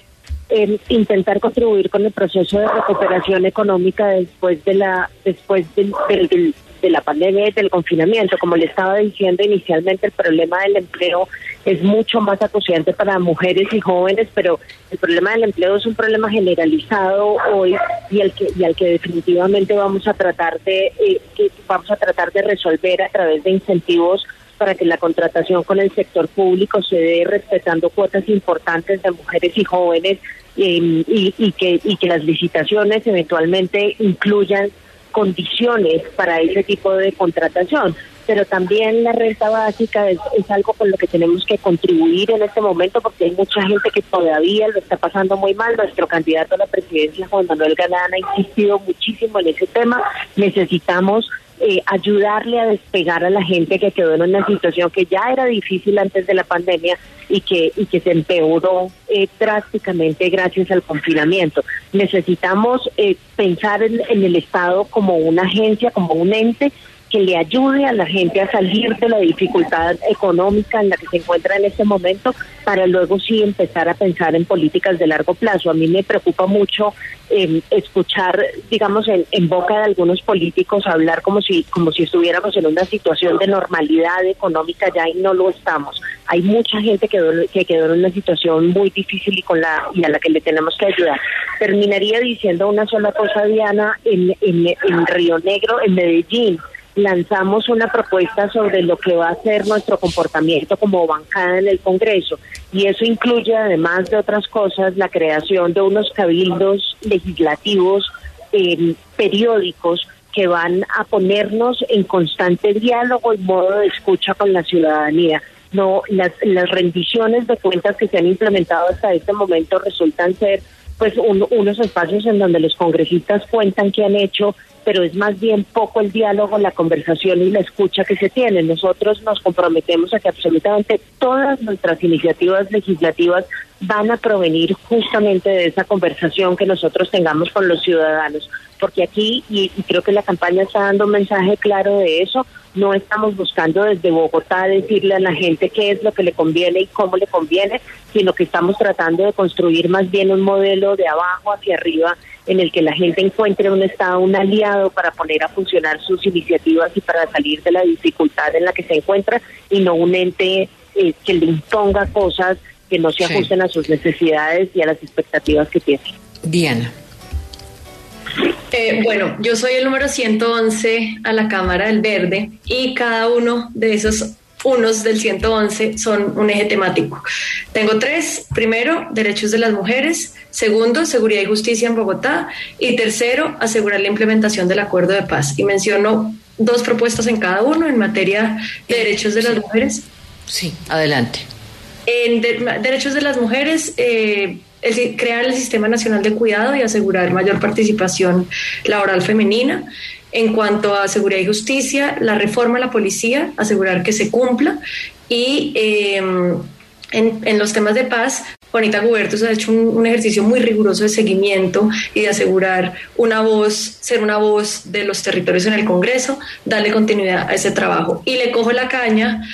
en intentar contribuir con el proceso de recuperación económica después de la después del, de la pandemia y del confinamiento. Como le estaba diciendo inicialmente, el problema del empleo es mucho más acuciante para mujeres y jóvenes, pero el problema del empleo es un problema generalizado hoy y al que y al que definitivamente vamos a tratar de eh, vamos a tratar de resolver a través de incentivos para que la contratación con el sector público se dé respetando cuotas importantes de mujeres y jóvenes y, y, que, y que las licitaciones eventualmente incluyan condiciones para ese tipo de contratación. Pero también la renta básica es, algo con lo que tenemos que contribuir en este momento porque hay mucha gente que todavía lo está pasando muy mal. Nuestro candidato a la presidencia, Juan Manuel Galán, ha insistido muchísimo en ese tema. Necesitamos eh, ayudarle a despegar a la gente que quedó en una situación que ya era difícil antes de la pandemia y que, y que se empeoró eh, drásticamente gracias al confinamiento. Necesitamos eh, pensar en, el Estado como una agencia, como un ente que le ayude a la gente a salir de la dificultad económica en la que se encuentra en este momento para luego sí empezar a pensar en políticas de largo plazo. A mí me preocupa mucho eh, escuchar, digamos, en, boca de algunos políticos hablar como si, como si estuviéramos en una situación de normalidad económica ya y no lo estamos. Hay mucha gente que, que quedó en una situación muy difícil y, con la, y a la que le tenemos que ayudar. Terminaría diciendo una sola cosa, Diana, en, en, en Río Negro, en Medellín lanzamos una propuesta sobre lo que va a ser nuestro comportamiento como bancada en el Congreso y eso incluye además de otras cosas la creación de unos cabildos legislativos eh, periódicos que van a ponernos en constante diálogo y modo de escucha con la ciudadanía. No, las, las rendiciones de cuentas que se han implementado hasta este momento resultan ser pues unos espacios en donde los congresistas cuentan qué han hecho, pero es más bien poco el diálogo, la conversación y la escucha que se tiene. Nosotros nos comprometemos a que absolutamente todas nuestras iniciativas legislativas van a provenir justamente de esa conversación que nosotros tengamos con los ciudadanos, porque aquí, y, y creo que la campaña está dando un mensaje claro de eso, no estamos buscando desde Bogotá decirle a la gente qué es lo que le conviene y cómo le conviene, sino que estamos tratando de construir más bien un modelo de abajo hacia arriba en el que la gente encuentre un Estado, un aliado para poner a funcionar sus iniciativas y para salir de la dificultad en la que se encuentra y no un ente eh, que le imponga cosas que no se ajusten a sus necesidades y a las expectativas que tiene. Diana. Eh, bueno, yo soy el número 111 a la Cámara del Verde y cada uno de esos unos del 111 son un eje temático. Tengo tres. Primero, derechos de las mujeres. Segundo, seguridad y justicia en Bogotá. Y tercero, asegurar la implementación del acuerdo de paz. Y menciono dos propuestas en cada uno en materia de derechos de las mujeres. Sí, adelante. En derechos de las mujeres, eh, el, crear el Sistema Nacional de Cuidado y asegurar mayor participación laboral femenina. En cuanto a seguridad y justicia, la reforma a la policía, asegurar que se cumpla. Y em, en, los temas de paz, Juanita Gubertos ha hecho un, ejercicio muy riguroso de seguimiento y de asegurar una voz, ser una voz de los territorios en el Congreso, darle continuidad a ese trabajo. Y le cojo la caña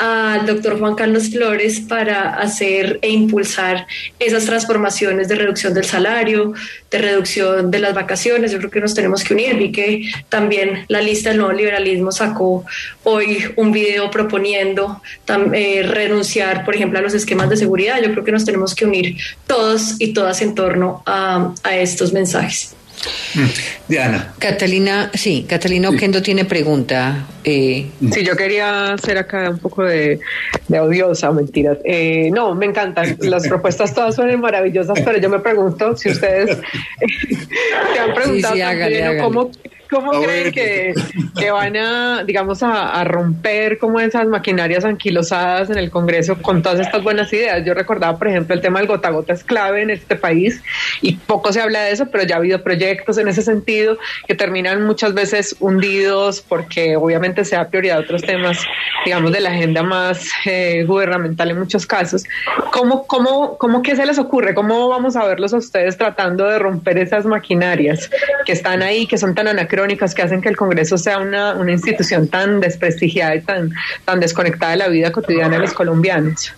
al doctor Juan Carlos Flores para hacer e impulsar esas transformaciones de reducción del salario, de reducción de las vacaciones. Yo creo que nos tenemos que unir. Vi que también la lista del nuevo liberalismo sacó hoy un video proponiendo eh, renunciar, por ejemplo, a los esquemas de seguridad. Yo creo que nos tenemos que unir todos y todas en torno a, a estos mensajes. Diana. Catalina, sí, Catalina Oquendo tiene pregunta. Eh. Sí, yo quería hacer acá un poco de, de odiosa, mentiras. Eh, no, me encantan. Las propuestas todas son maravillosas, pero yo me pregunto si ustedes se han preguntado sí, sí, hágale, hágale. cómo ¿Cómo creen que, que, van a, digamos, a, a, romper como esas maquinarias anquilosadas en el Congreso con todas estas buenas ideas? Yo recordaba, por ejemplo, el tema del gota a gota es clave en este país y poco se habla de eso, pero ya ha habido proyectos en ese sentido que terminan muchas veces hundidos porque obviamente se da prioridad a otros temas, digamos, de la agenda más eh, gubernamental en muchos casos. ¿Cómo, cómo, ¿Cómo qué se les ocurre? ¿Cómo vamos a verlos a ustedes tratando de romper esas maquinarias que están ahí, que son tan anacrónicas? Que hacen que el Congreso sea una, una institución tan desprestigiada y tan, tan desconectada de la vida cotidiana de los colombianos.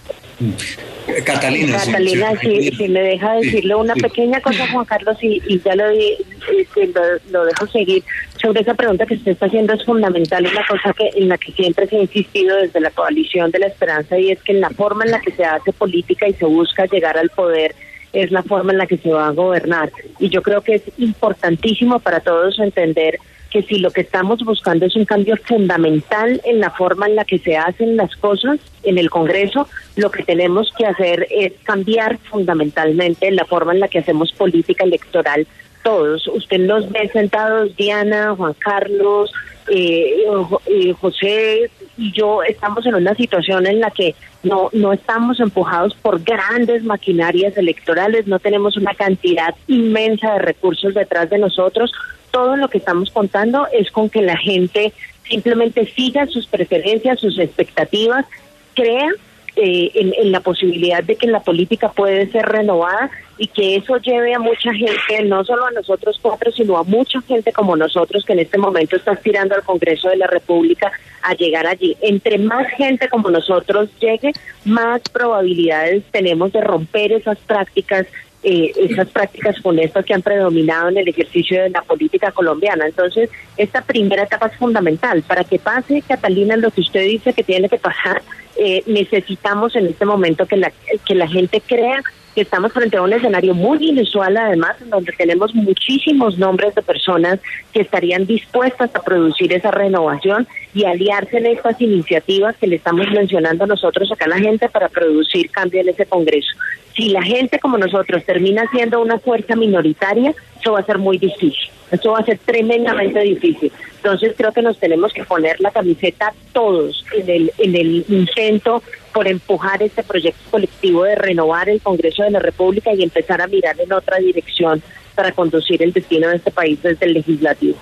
Catalina, Catalina si, si, me deja decirle una pequeña cosa, Juan Carlos, y, y ya lo, lo, lo, dejo seguir sobre esa pregunta que usted está haciendo es fundamental, es la cosa que en la que siempre se ha insistido desde la coalición de la esperanza y es que en la forma en la que se hace política y se busca llegar al poder es la forma en la que se va a gobernar. Y yo creo que es importantísimo para todos entender que si lo que estamos buscando es un cambio fundamental en la forma en la que se hacen las cosas en el Congreso, lo que tenemos que hacer es cambiar fundamentalmente la forma en la que hacemos política electoral todos. Usted nos ve sentados, Diana, Juan Carlos, eh, eh, José y yo estamos en una situación en la que no, no estamos empujados por grandes maquinarias electorales, no tenemos una cantidad inmensa de recursos detrás de nosotros. Todo lo que estamos contando es con que la gente simplemente siga sus preferencias, sus expectativas, crea eh, en, la posibilidad de que la política puede ser renovada y que eso lleve a mucha gente, no solo a nosotros cuatro, sino a mucha gente como nosotros que en este momento está aspirando al Congreso de la República a llegar allí. Entre más gente como nosotros llegue, más probabilidades tenemos de romper esas prácticas eh, esas prácticas funestas que han predominado en el ejercicio de la política colombiana. Entonces, esta primera etapa es fundamental. Para que pase, Catalina, lo que usted dice que tiene que pasar, eh, necesitamos en este momento que la, que la gente crea que estamos frente a un escenario muy inusual, además, donde tenemos muchísimos nombres de personas que estarían dispuestas a producir esa renovación y aliarse en estas iniciativas que le estamos mencionando nosotros acá a la gente para producir cambio en ese Congreso. Si la gente como nosotros termina siendo una fuerza minoritaria, eso va a ser muy difícil. Eso va a ser tremendamente difícil. Entonces creo que nos tenemos que poner la camiseta todos en el, en el intento por empujar este proyecto colectivo de renovar el Congreso de la República y empezar a mirar en otra dirección para conducir el destino de este país desde el legislativo.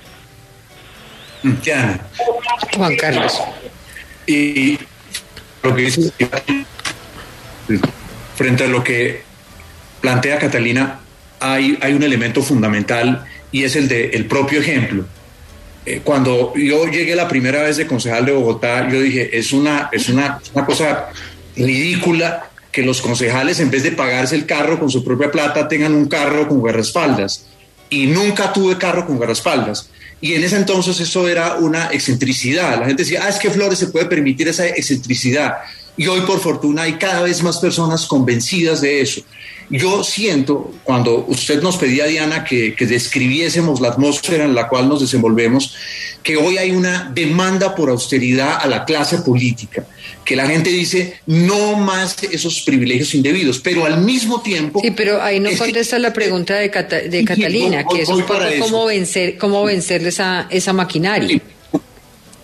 Ya. Juan Carlos. Y lo que dice frente a lo que plantea Catalina, hay, hay un elemento fundamental y es el del el propio ejemplo. Eh, cuando yo llegué la primera vez de concejal de Bogotá, yo dije, es una, es una, una cosa ridícula que los concejales, en vez de pagarse el carro con su propia plata, tengan un carro con guardaespaldas. Y nunca tuve carro con guardaespaldas. Y en ese entonces eso era una excentricidad. La gente decía, ah, es que Flores se puede permitir esa excentricidad. Y hoy, por fortuna, hay cada vez más personas convencidas de eso. Yo siento, cuando usted nos pedía, Diana, que, describiésemos la atmósfera en la cual nos desenvolvemos, que hoy hay una demanda por austeridad a la clase política, que la gente dice no más esos privilegios indebidos, pero al mismo tiempo... Sí, pero ahí no contesta la pregunta de, de Catalina, que es un poco cómo, vencer, cómo vencer esa, esa maquinaria.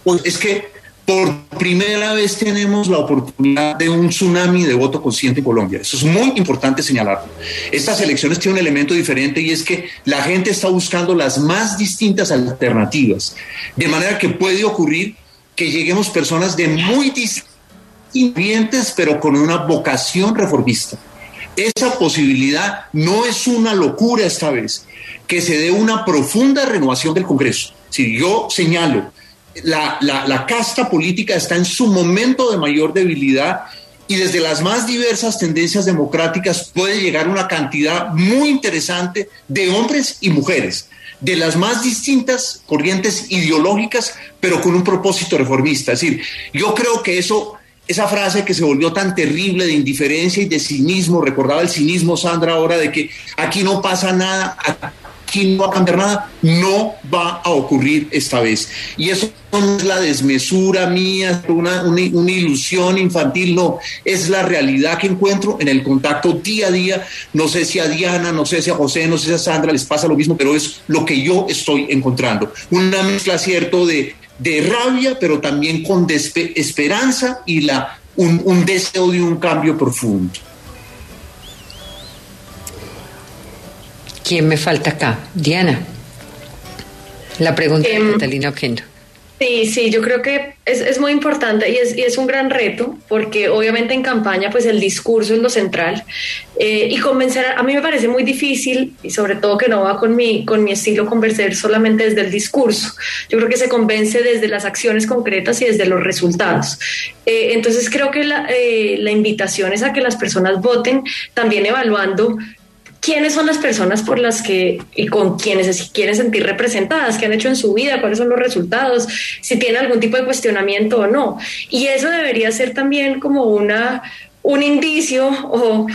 Pues es que por primera vez tenemos la oportunidad de un tsunami de voto consciente en Colombia. Eso es muy importante señalarlo. Estas elecciones tienen un elemento diferente y es que la gente está buscando las más distintas alternativas. De manera que puede ocurrir que lleguemos personas de muy distintas, pero con una vocación reformista. Esa posibilidad no es una locura esta vez, que se dé una profunda renovación del Congreso. Si yo señalo la, la, casta política está en su momento de mayor debilidad y desde las más diversas tendencias democráticas puede llegar una cantidad muy interesante de hombres y mujeres, de las más distintas corrientes ideológicas, pero con un propósito reformista. Es decir, yo creo que eso, esa frase que se volvió tan terrible de indiferencia y de cinismo, recordaba el cinismo, Sandra, ahora de que aquí no pasa nada, aquí no va a cambiar nada, no va a ocurrir esta vez. Y eso no es la desmesura mía, una, una, ilusión infantil, no, es la realidad que encuentro en el contacto día a día. No sé si a Diana, no sé si a José, no sé si a Sandra les pasa lo mismo, pero es lo que yo estoy encontrando. Una mezcla, cierto, de, de rabia, pero también con esperanza y la, un, un deseo de un cambio profundo. ¿Quién me falta acá? Diana. La pregunta de em, Catalina Oquendo. Sí, sí, yo creo que es, es muy importante y es, y es, un gran reto porque obviamente en campaña pues el discurso es lo central eh, y convencer, a, mí me parece muy difícil y sobre todo que no va con mi, con mi estilo convencer solamente desde el discurso. Yo creo que se convence desde las acciones concretas y desde los resultados. Eh, entonces creo que la, eh, la invitación es a que las personas voten también evaluando quiénes son las personas por las que y con quienes se quieren sentir representadas, qué han hecho en su vida, cuáles son los resultados, si tienen algún tipo de cuestionamiento o no. Y eso debería ser también como una un indicio o,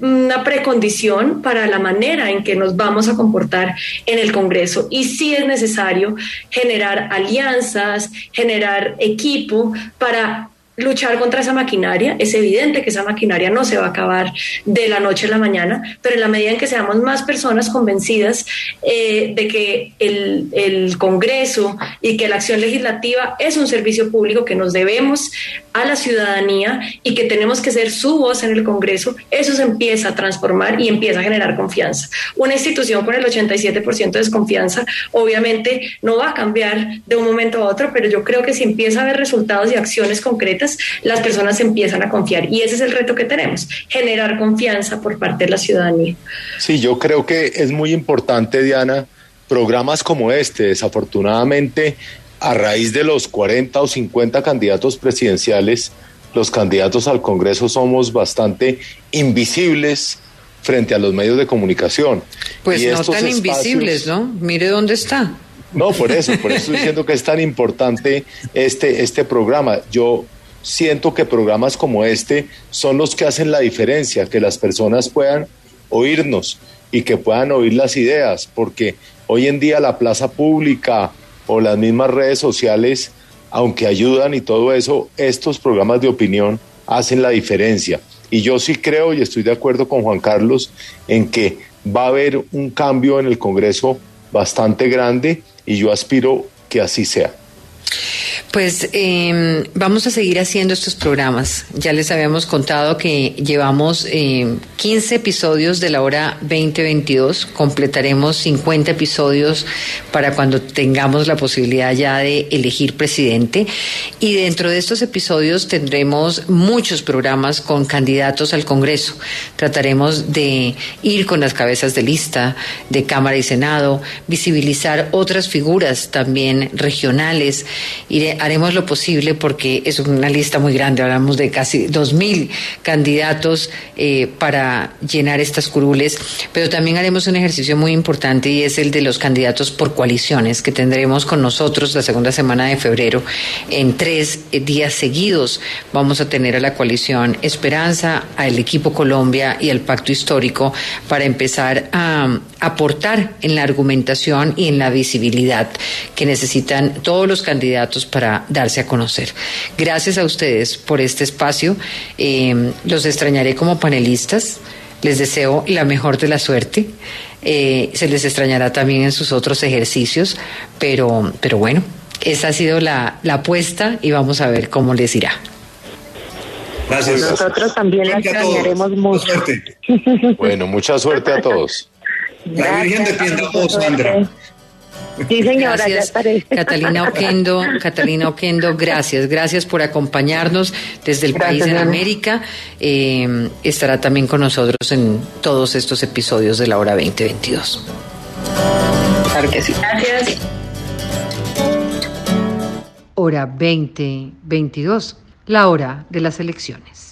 una precondición para la manera en que nos vamos a comportar en el Congreso. Y sí es necesario generar alianzas, generar equipo para luchar contra esa maquinaria. Es evidente que esa maquinaria no se va a acabar de la noche a la mañana, pero en la medida en que seamos más personas convencidas eh, de que el, el, Congreso y que la acción legislativa es un servicio público que nos debemos a la ciudadanía y que tenemos que ser su voz en el Congreso, eso se empieza a transformar y empieza a generar confianza. Una institución con el 87% de desconfianza obviamente no va a cambiar de un momento a otro, pero yo creo que si empieza a haber resultados y acciones concretas, públicas, las personas empiezan a confiar. Y ese es el reto que tenemos, generar confianza por parte de la ciudadanía. Sí, yo creo que es muy importante, Diana, programas como este, desafortunadamente, a raíz de los 40 o 50 candidatos presidenciales, los candidatos al Congreso somos bastante invisibles frente a los medios de comunicación. Pues no tan invisibles, ¿no? Mire dónde está. No, por eso, por eso estoy diciendo que es tan importante este, este programa. Yo siento que programas como este son los que hacen la diferencia, que las personas puedan oírnos y que puedan oír las ideas, porque hoy en día la plaza pública o las mismas redes sociales, aunque ayudan y todo eso, estos programas de opinión hacen la diferencia. Y yo sí creo y estoy de acuerdo con Juan Carlos en que va a haber un cambio en el Congreso bastante grande y yo aspiro que así sea. Pues eh, vamos a seguir haciendo estos programas. Ya les habíamos contado que llevamos eh, 15 episodios de la hora 2022. Completaremos 50 episodios para cuando tengamos la posibilidad ya de elegir presidente. Y dentro de estos episodios tendremos muchos programas con candidatos al Congreso. Trataremos de ir con las cabezas de lista de Cámara y Senado, visibilizar otras figuras también regionales. Iré haremos lo posible porque es una lista muy grande, hablamos de casi 2.000 candidatos eh, para llenar estas curules, pero también haremos un ejercicio muy importante y es el de los candidatos por coaliciones que tendremos con nosotros la segunda semana de febrero. En tres eh, días seguidos vamos a tener a la coalición Esperanza, al equipo Colombia y al Pacto Histórico para empezar a aportar en la argumentación y en la visibilidad que necesitan todos los candidatos para darse a conocer. Gracias a ustedes por este espacio. Eh, los extrañaré como panelistas. Les deseo la mejor de la suerte. Eh, se les extrañará también en sus otros ejercicios, pero, pero bueno, esa ha sido la, la apuesta y vamos a ver cómo les irá. Gracias. Nosotros también la extrañaremos mucho. Bueno, mucha suerte a todos. La Virgen defiende a todos, Sandra. Sí, señora, gracias, Catalina Oquendo, Catalina Oquendo, gracias, gracias por acompañarnos desde el país en América. Eh, estará también con nosotros en todos estos episodios de la hora 2022. Claro que sí. Gracias. Hora 2022, la hora de las elecciones.